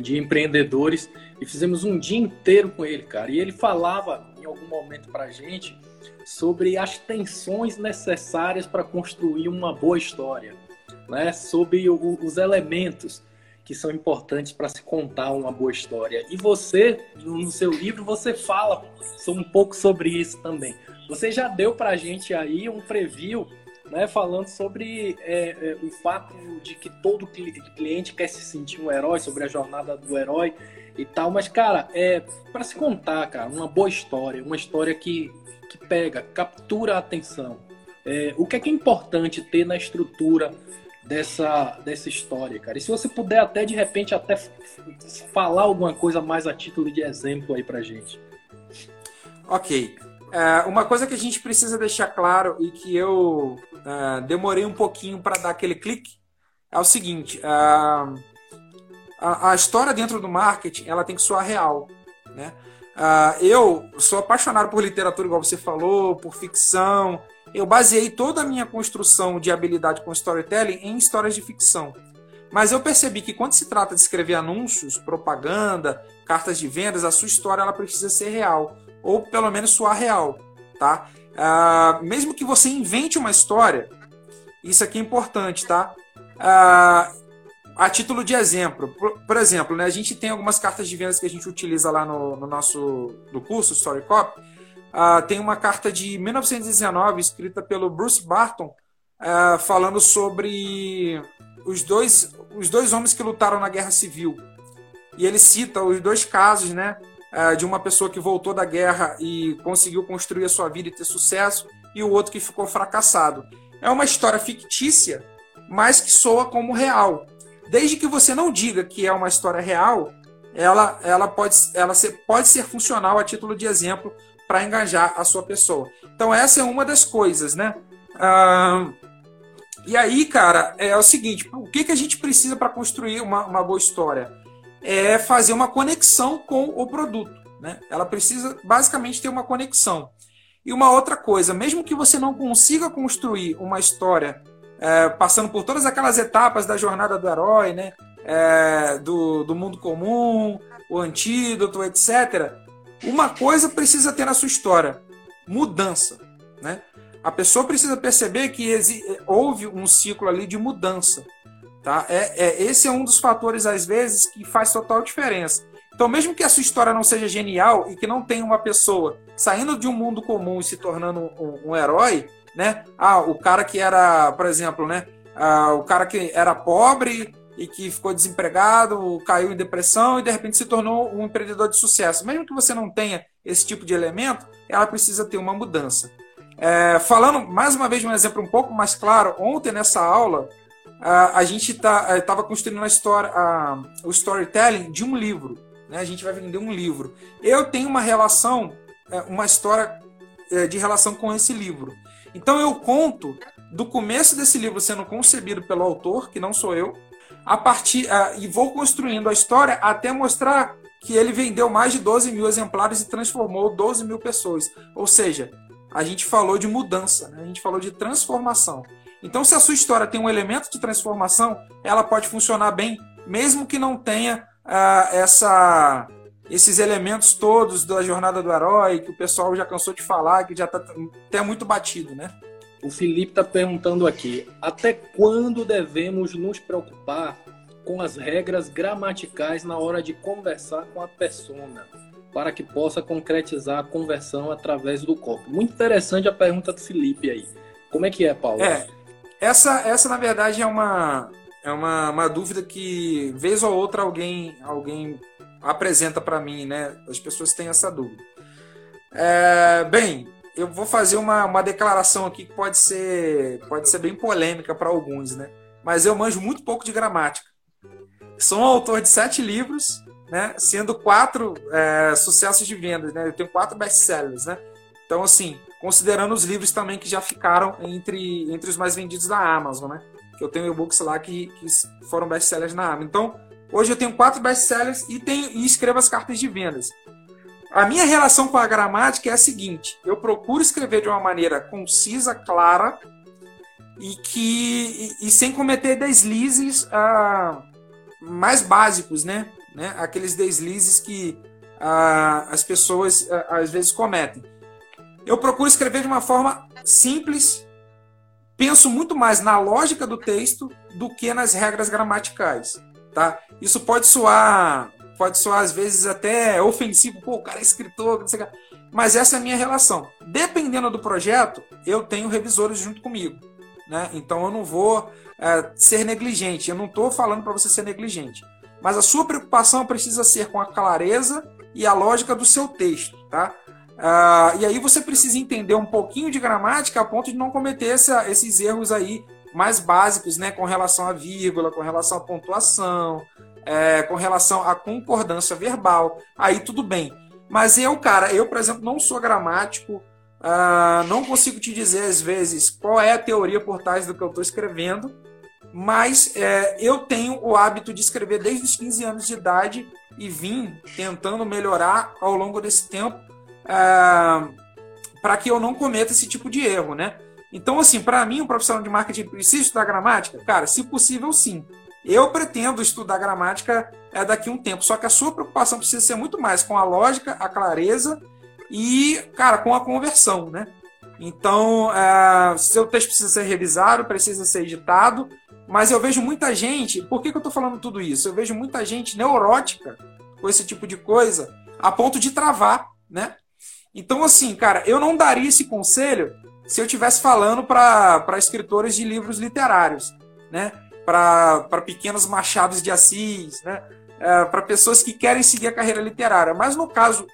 Speaker 2: de empreendedores e fizemos um dia inteiro com ele, cara. E ele falava em algum momento para gente sobre as tensões necessárias para construir uma boa história, né? Sobre o, os elementos que são importantes para se contar uma boa história. E você, no seu livro, você fala um pouco sobre isso também. Você já deu para a gente aí um preview né, falando sobre é, é, o fato de que todo cliente quer se sentir um herói, sobre a jornada do herói e tal. Mas, cara, é para se contar, cara, uma boa história, uma história que, que pega, captura a atenção. É, o que é que é importante ter na estrutura dessa, dessa história, cara? E se você puder até, de repente, até falar alguma coisa mais a título de exemplo aí pra gente.
Speaker 3: Ok. É, uma coisa que a gente precisa deixar claro e que eu uh, demorei um pouquinho para dar aquele clique é o seguinte: uh, a, a, história dentro do marketing ela tem que soar real. Né? Eu sou apaixonado por literatura, igual você falou, por ficção. Eu baseei toda a minha construção de habilidade com storytelling em histórias de ficção. Mas eu percebi que quando se trata de escrever anúncios, propaganda, cartas de vendas, a sua história ela precisa ser real ou pelo menos soar real, tá? Uh, mesmo que você invente uma história, isso aqui é importante, tá? Uh, a título de exemplo, por, por, exemplo, né, a gente tem algumas cartas de vendas que a gente utiliza lá no, no nosso do curso Story Copy. Uh, tem uma carta de 1919 escrita pelo Bruce Barton falando sobre os dois, os dois homens que lutaram na Guerra Civil. E ele cita os dois casos, né? Uh, de uma pessoa que voltou da guerra e conseguiu construir a sua vida e ter sucesso, e o outro que ficou fracassado. É uma história fictícia, mas que soa como real. Desde que você não diga que é uma história real, ela, ela, pode, ela ser, pode ser funcional a título de exemplo para engajar a sua pessoa. Então, essa é uma das coisas, né? Uh, e aí, cara, é o seguinte: o que, que a gente precisa para construir uma, uma boa história? É fazer uma conexão com o produto. Né? Ela precisa basicamente ter uma conexão. E uma outra coisa, mesmo que você não consiga construir uma história é, passando por todas aquelas etapas da jornada do herói, né? É, do, do mundo comum, o antídoto, etc., uma coisa precisa ter na sua história: mudança. Né? A pessoa precisa perceber que houve um ciclo ali de mudança. Tá? É, é, esse é um dos fatores, às vezes, que faz total diferença. Então, mesmo que a sua história não seja genial e que não tenha uma pessoa saindo de um mundo comum e se tornando um, um herói, né? Ah, o cara que era, por exemplo, né? Ah, o cara que era pobre e que ficou desempregado, caiu em depressão e de repente se tornou um empreendedor de sucesso. Mesmo que você não tenha esse tipo de elemento, ela precisa ter uma mudança. É, falando mais uma vez um exemplo um pouco mais claro, ontem nessa aula a, gente estava tá, construindo a história, a, o storytelling de um livro. Né? A gente vai vender um livro. Eu tenho uma relação, uma história de relação com esse livro. Então eu conto do começo desse livro sendo concebido pelo autor, que não sou eu, a partir e vou construindo a história até mostrar que ele vendeu mais de 12 mil exemplares e transformou 12 mil pessoas. Ou seja, a gente falou de mudança, né? a gente falou de transformação. Então, se a sua história tem um elemento de transformação, ela pode funcionar bem, mesmo que não tenha uh, essa, esses elementos todos da jornada do herói, que o pessoal já cansou de falar, que já está até muito batido, né?
Speaker 2: O Felipe está perguntando aqui: até quando devemos nos preocupar com as regras gramaticais na hora de conversar com a persona, para que possa concretizar a conversão através do corpo? Muito interessante a pergunta do Felipe aí. Como é que é, Paulo?
Speaker 3: É, essa, essa na verdade, é uma, é uma, uma dúvida que, vez ou outra, alguém, alguém apresenta para mim, né? As pessoas têm essa dúvida. É, bem, eu vou fazer uma, uma declaração aqui que pode ser, pode ser bem polêmica para alguns, né? Mas eu manjo muito pouco de gramática. Sou um autor de sete livros, né? Sendo quatro é, sucessos de vendas, né? Eu tenho quatro best-sellers, né? Então, assim, considerando os livros também que já ficaram entre, entre os mais vendidos da Amazon, né? Que eu tenho e-books lá que, que foram best-sellers na Amazon. Então, hoje eu tenho quatro best-sellers e, tenho, e escrevo as cartas de vendas. A minha relação com a gramática é a seguinte: eu procuro escrever de uma maneira concisa, clara e que e, e sem cometer deslizes ah, mais básicos, né? né? Aqueles deslizes que ah, as pessoas ah, às vezes cometem eu procuro escrever de uma forma simples, penso muito mais na lógica do texto do que nas regras gramaticais, tá? Isso pode soar, pode soar às vezes até ofensivo, pô, o cara é escritor, não sei o que. Mas essa é a minha relação. Dependendo do projeto, eu tenho revisores junto comigo, né? Então eu não vou é, ser negligente. Eu não estou falando para você ser negligente. Mas a sua preocupação precisa ser com a clareza e a lógica do seu texto, tá? Uh, e aí você precisa entender um pouquinho de gramática a ponto de não cometer essa, esses erros aí mais básicos, né, com relação à vírgula, com relação à pontuação, é, com relação à concordância verbal. Aí tudo bem. Mas eu, cara, eu, por exemplo, não sou gramático, uh, não consigo te dizer às vezes qual é a teoria por trás do que eu estou escrevendo, mas é, eu tenho o hábito de escrever desde os 15 anos de idade e vim tentando melhorar ao longo desse tempo ah, para que eu não cometa esse tipo de erro, né? Então, assim, para mim, um profissional de marketing precisa estudar gramática? Cara, se possível, sim. Eu pretendo estudar gramática é, daqui a um tempo, só que a sua preocupação precisa ser muito mais com a lógica, a clareza e, cara, com a conversão, né? Então, é, seu texto precisa ser revisado, precisa ser editado, mas eu vejo muita gente. Por que, que eu estou falando tudo isso? Eu vejo muita gente neurótica com esse tipo de coisa, a ponto de travar, né? Então, assim, cara, eu não daria esse conselho se eu estivesse falando para escritores de livros literários, né? Para pequenos machados de Assis, né? É, para pessoas que querem seguir a carreira literária. Mas no caso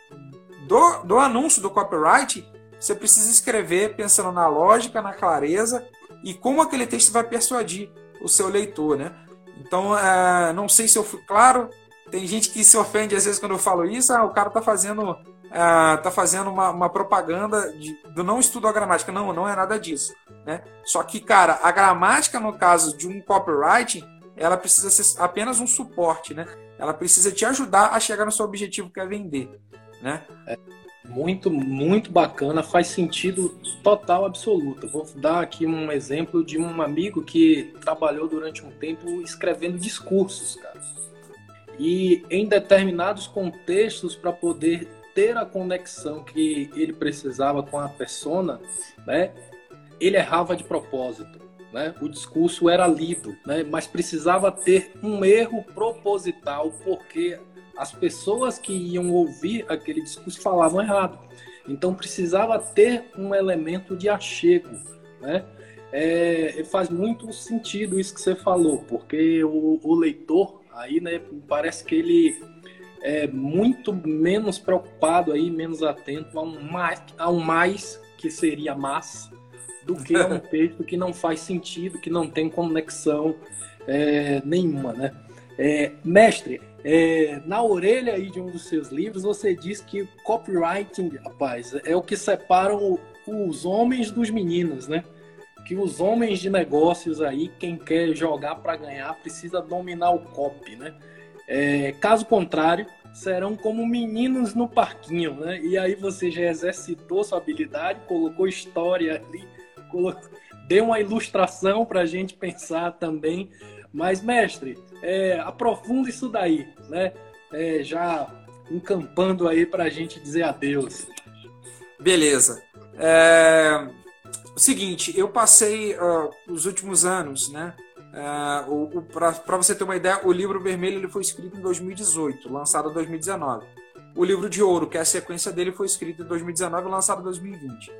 Speaker 3: do, do anúncio do copyright, você precisa escrever pensando na lógica, na clareza e como aquele texto vai persuadir o seu leitor, né? Então, é, não sei se eu fui claro. Tem gente que se ofende às vezes quando eu falo isso. Ah, o cara está fazendo está ah, fazendo uma, uma propaganda de, do não estudo a gramática. Não, não é nada disso. Né? Só que, cara, a gramática, no caso de um copywriting, ela precisa ser apenas um suporte, né? Ela precisa te ajudar a chegar no seu objetivo que é vender, né?
Speaker 2: É muito, muito bacana, faz sentido total, absoluto. Vou dar aqui um exemplo de um amigo que trabalhou durante um tempo escrevendo discursos, cara. E em determinados contextos, para poder ter a conexão que ele precisava com a persona, né, ele errava de propósito. Né? O discurso era lido, né? mas precisava ter um erro proposital, porque as pessoas que iam ouvir aquele discurso falavam errado. Então precisava ter um elemento de achego. Né? É, faz muito sentido isso que você falou, porque o, o leitor aí né, parece que ele é, muito menos preocupado aí, menos atento a um mais, a um mais que seria mais do que a um texto que não faz sentido, que não tem conexão é, nenhuma, né? É, mestre, é, na orelha aí de um dos seus livros, você diz que copywriting, rapaz, é o que separa os homens dos meninos, né? Que os homens de negócios aí, quem quer jogar para ganhar, precisa dominar o copy, né? É, caso contrário, serão como meninos no parquinho, né? E aí você já exercitou sua habilidade, colocou história ali, colocou, deu uma ilustração para a gente pensar também. Mas, mestre, é, aprofunda isso daí, né? É, já encampando aí para a gente dizer adeus.
Speaker 3: Beleza. É... O seguinte, eu passei uh, os últimos anos, né? Uh, Para você ter uma ideia, o livro vermelho ele foi escrito em 2018, lançado em 2019. O livro de ouro, que é a sequência dele, foi escrito em 2019 e lançado em 2020. Uh,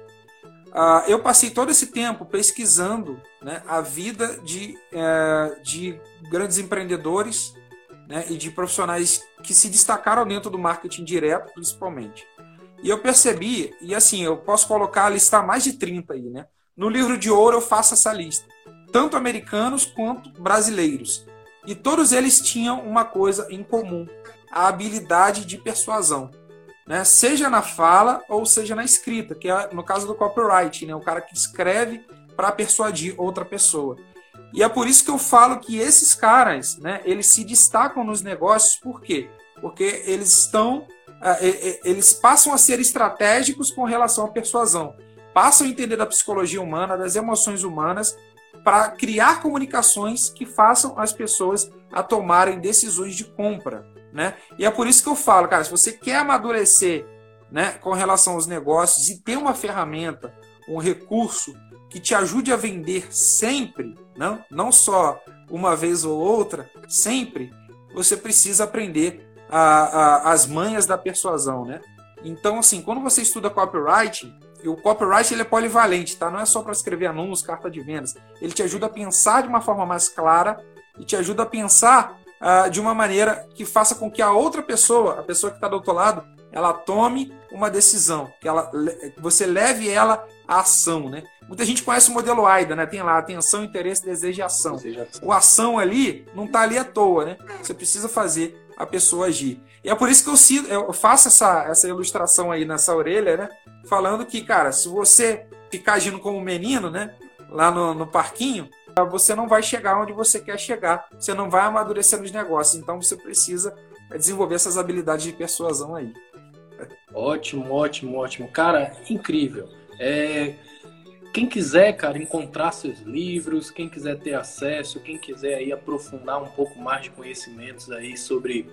Speaker 3: ah, eu passei todo esse tempo pesquisando né, a vida de, uh, de grandes empreendedores né, e de profissionais que se destacaram dentro do marketing direto, principalmente. E eu percebi, e assim, eu posso colocar, listar mais de 30 aí, né? No livro de ouro eu faço essa lista tanto americanos quanto brasileiros. E todos eles tinham uma coisa em comum: a habilidade de persuasão. Né? Seja na fala ou seja na escrita, que é no caso do copyright, né? o cara que escreve para persuadir outra pessoa. E é por isso que eu falo que esses caras, né, eles se destacam nos negócios, por quê? Porque eles estão, é, eles passam a ser estratégicos com relação à persuasão, passam a entender da psicologia humana, das emoções humanas para criar comunicações que façam as pessoas a tomarem decisões de compra, né? E é por isso que eu falo, cara, se você quer amadurecer, né, com relação aos negócios e ter uma ferramenta, um recurso que te ajude a vender sempre, não, não só uma vez ou outra, sempre, você precisa aprender a, a, as manhas da persuasão, né? Então, assim, quando você estuda copyright, e o copyright ele é polivalente, tá? Não é só para escrever anúncios, carta de vendas. Ele te ajuda a pensar de uma forma mais clara e te ajuda a pensar uh, de uma maneira que faça com que a outra pessoa, a pessoa que está do outro lado, ela tome uma decisão, que ela, você leve ela à ação, né? Muita gente conhece o modelo AIDA, né? Tem lá atenção, interesse, desejo e ação. O ação ali não está ali à toa, né? Você precisa fazer a pessoa agir. E é por isso que eu, cito, eu faço essa, essa ilustração aí nessa orelha, né? Falando que, cara, se você ficar agindo como menino, né? Lá no, no parquinho, você não vai chegar onde você quer chegar. Você não vai amadurecer nos negócios. Então você precisa desenvolver essas habilidades de persuasão aí.
Speaker 2: Ótimo, ótimo, ótimo. Cara, incrível. É, quem quiser, cara, encontrar seus livros, quem quiser ter acesso, quem quiser aí aprofundar um pouco mais de conhecimentos aí sobre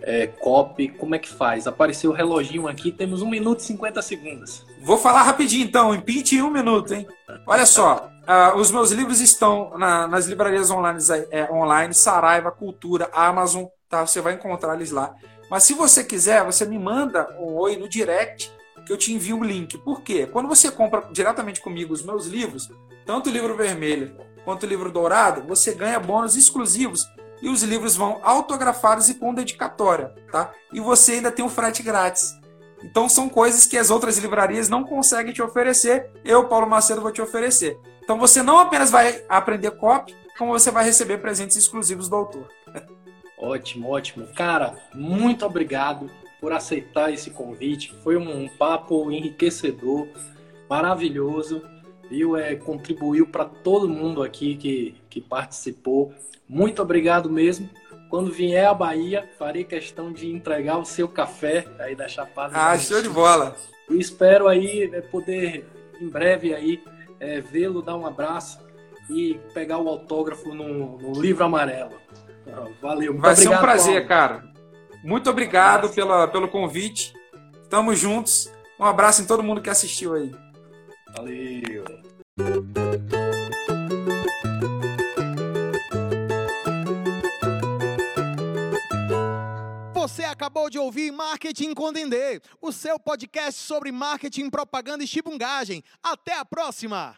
Speaker 2: é, copy, como é que faz? Apareceu o reloginho aqui, temos 1 minuto e 50 segundos.
Speaker 3: Vou falar rapidinho então, em em um minuto, hein? Olha só, uh, os meus livros estão na, nas livrarias online, é, online, Saraiva, Cultura, Amazon, tá? Você vai encontrar eles lá. Mas se você quiser, você me manda um oi no direct que eu te envio o link. Por quê? Quando você compra diretamente comigo os meus livros, tanto o livro vermelho quanto o livro dourado, você ganha bônus exclusivos e os livros vão autografados e com dedicatória, tá? E você ainda tem o frete grátis. Então são coisas que as outras livrarias não conseguem te oferecer. Eu, Paulo Macedo, vou te oferecer. Então você não apenas vai aprender copy, como você vai receber presentes exclusivos do autor.
Speaker 2: Ótimo, ótimo. Cara, muito obrigado por aceitar esse convite. Foi um papo enriquecedor, maravilhoso, viu? É, contribuiu para todo mundo aqui que, que participou. Muito obrigado mesmo. Quando vier à Bahia, farei questão de entregar o seu café aí da Chapada.
Speaker 3: Ah, show de bola!
Speaker 2: E espero aí é, poder, em breve aí, é, vê-lo, dar um abraço e pegar o autógrafo no, no livro amarelo. Valeu,
Speaker 3: muito Vai obrigado, ser um prazer, Paulo. cara. Muito obrigado pela, pelo convite. Tamo juntos. Um abraço em todo mundo que assistiu aí.
Speaker 2: Valeu.
Speaker 1: Você acabou de ouvir Marketing com Dendê, o seu podcast sobre marketing, propaganda e chibungagem. Até a próxima!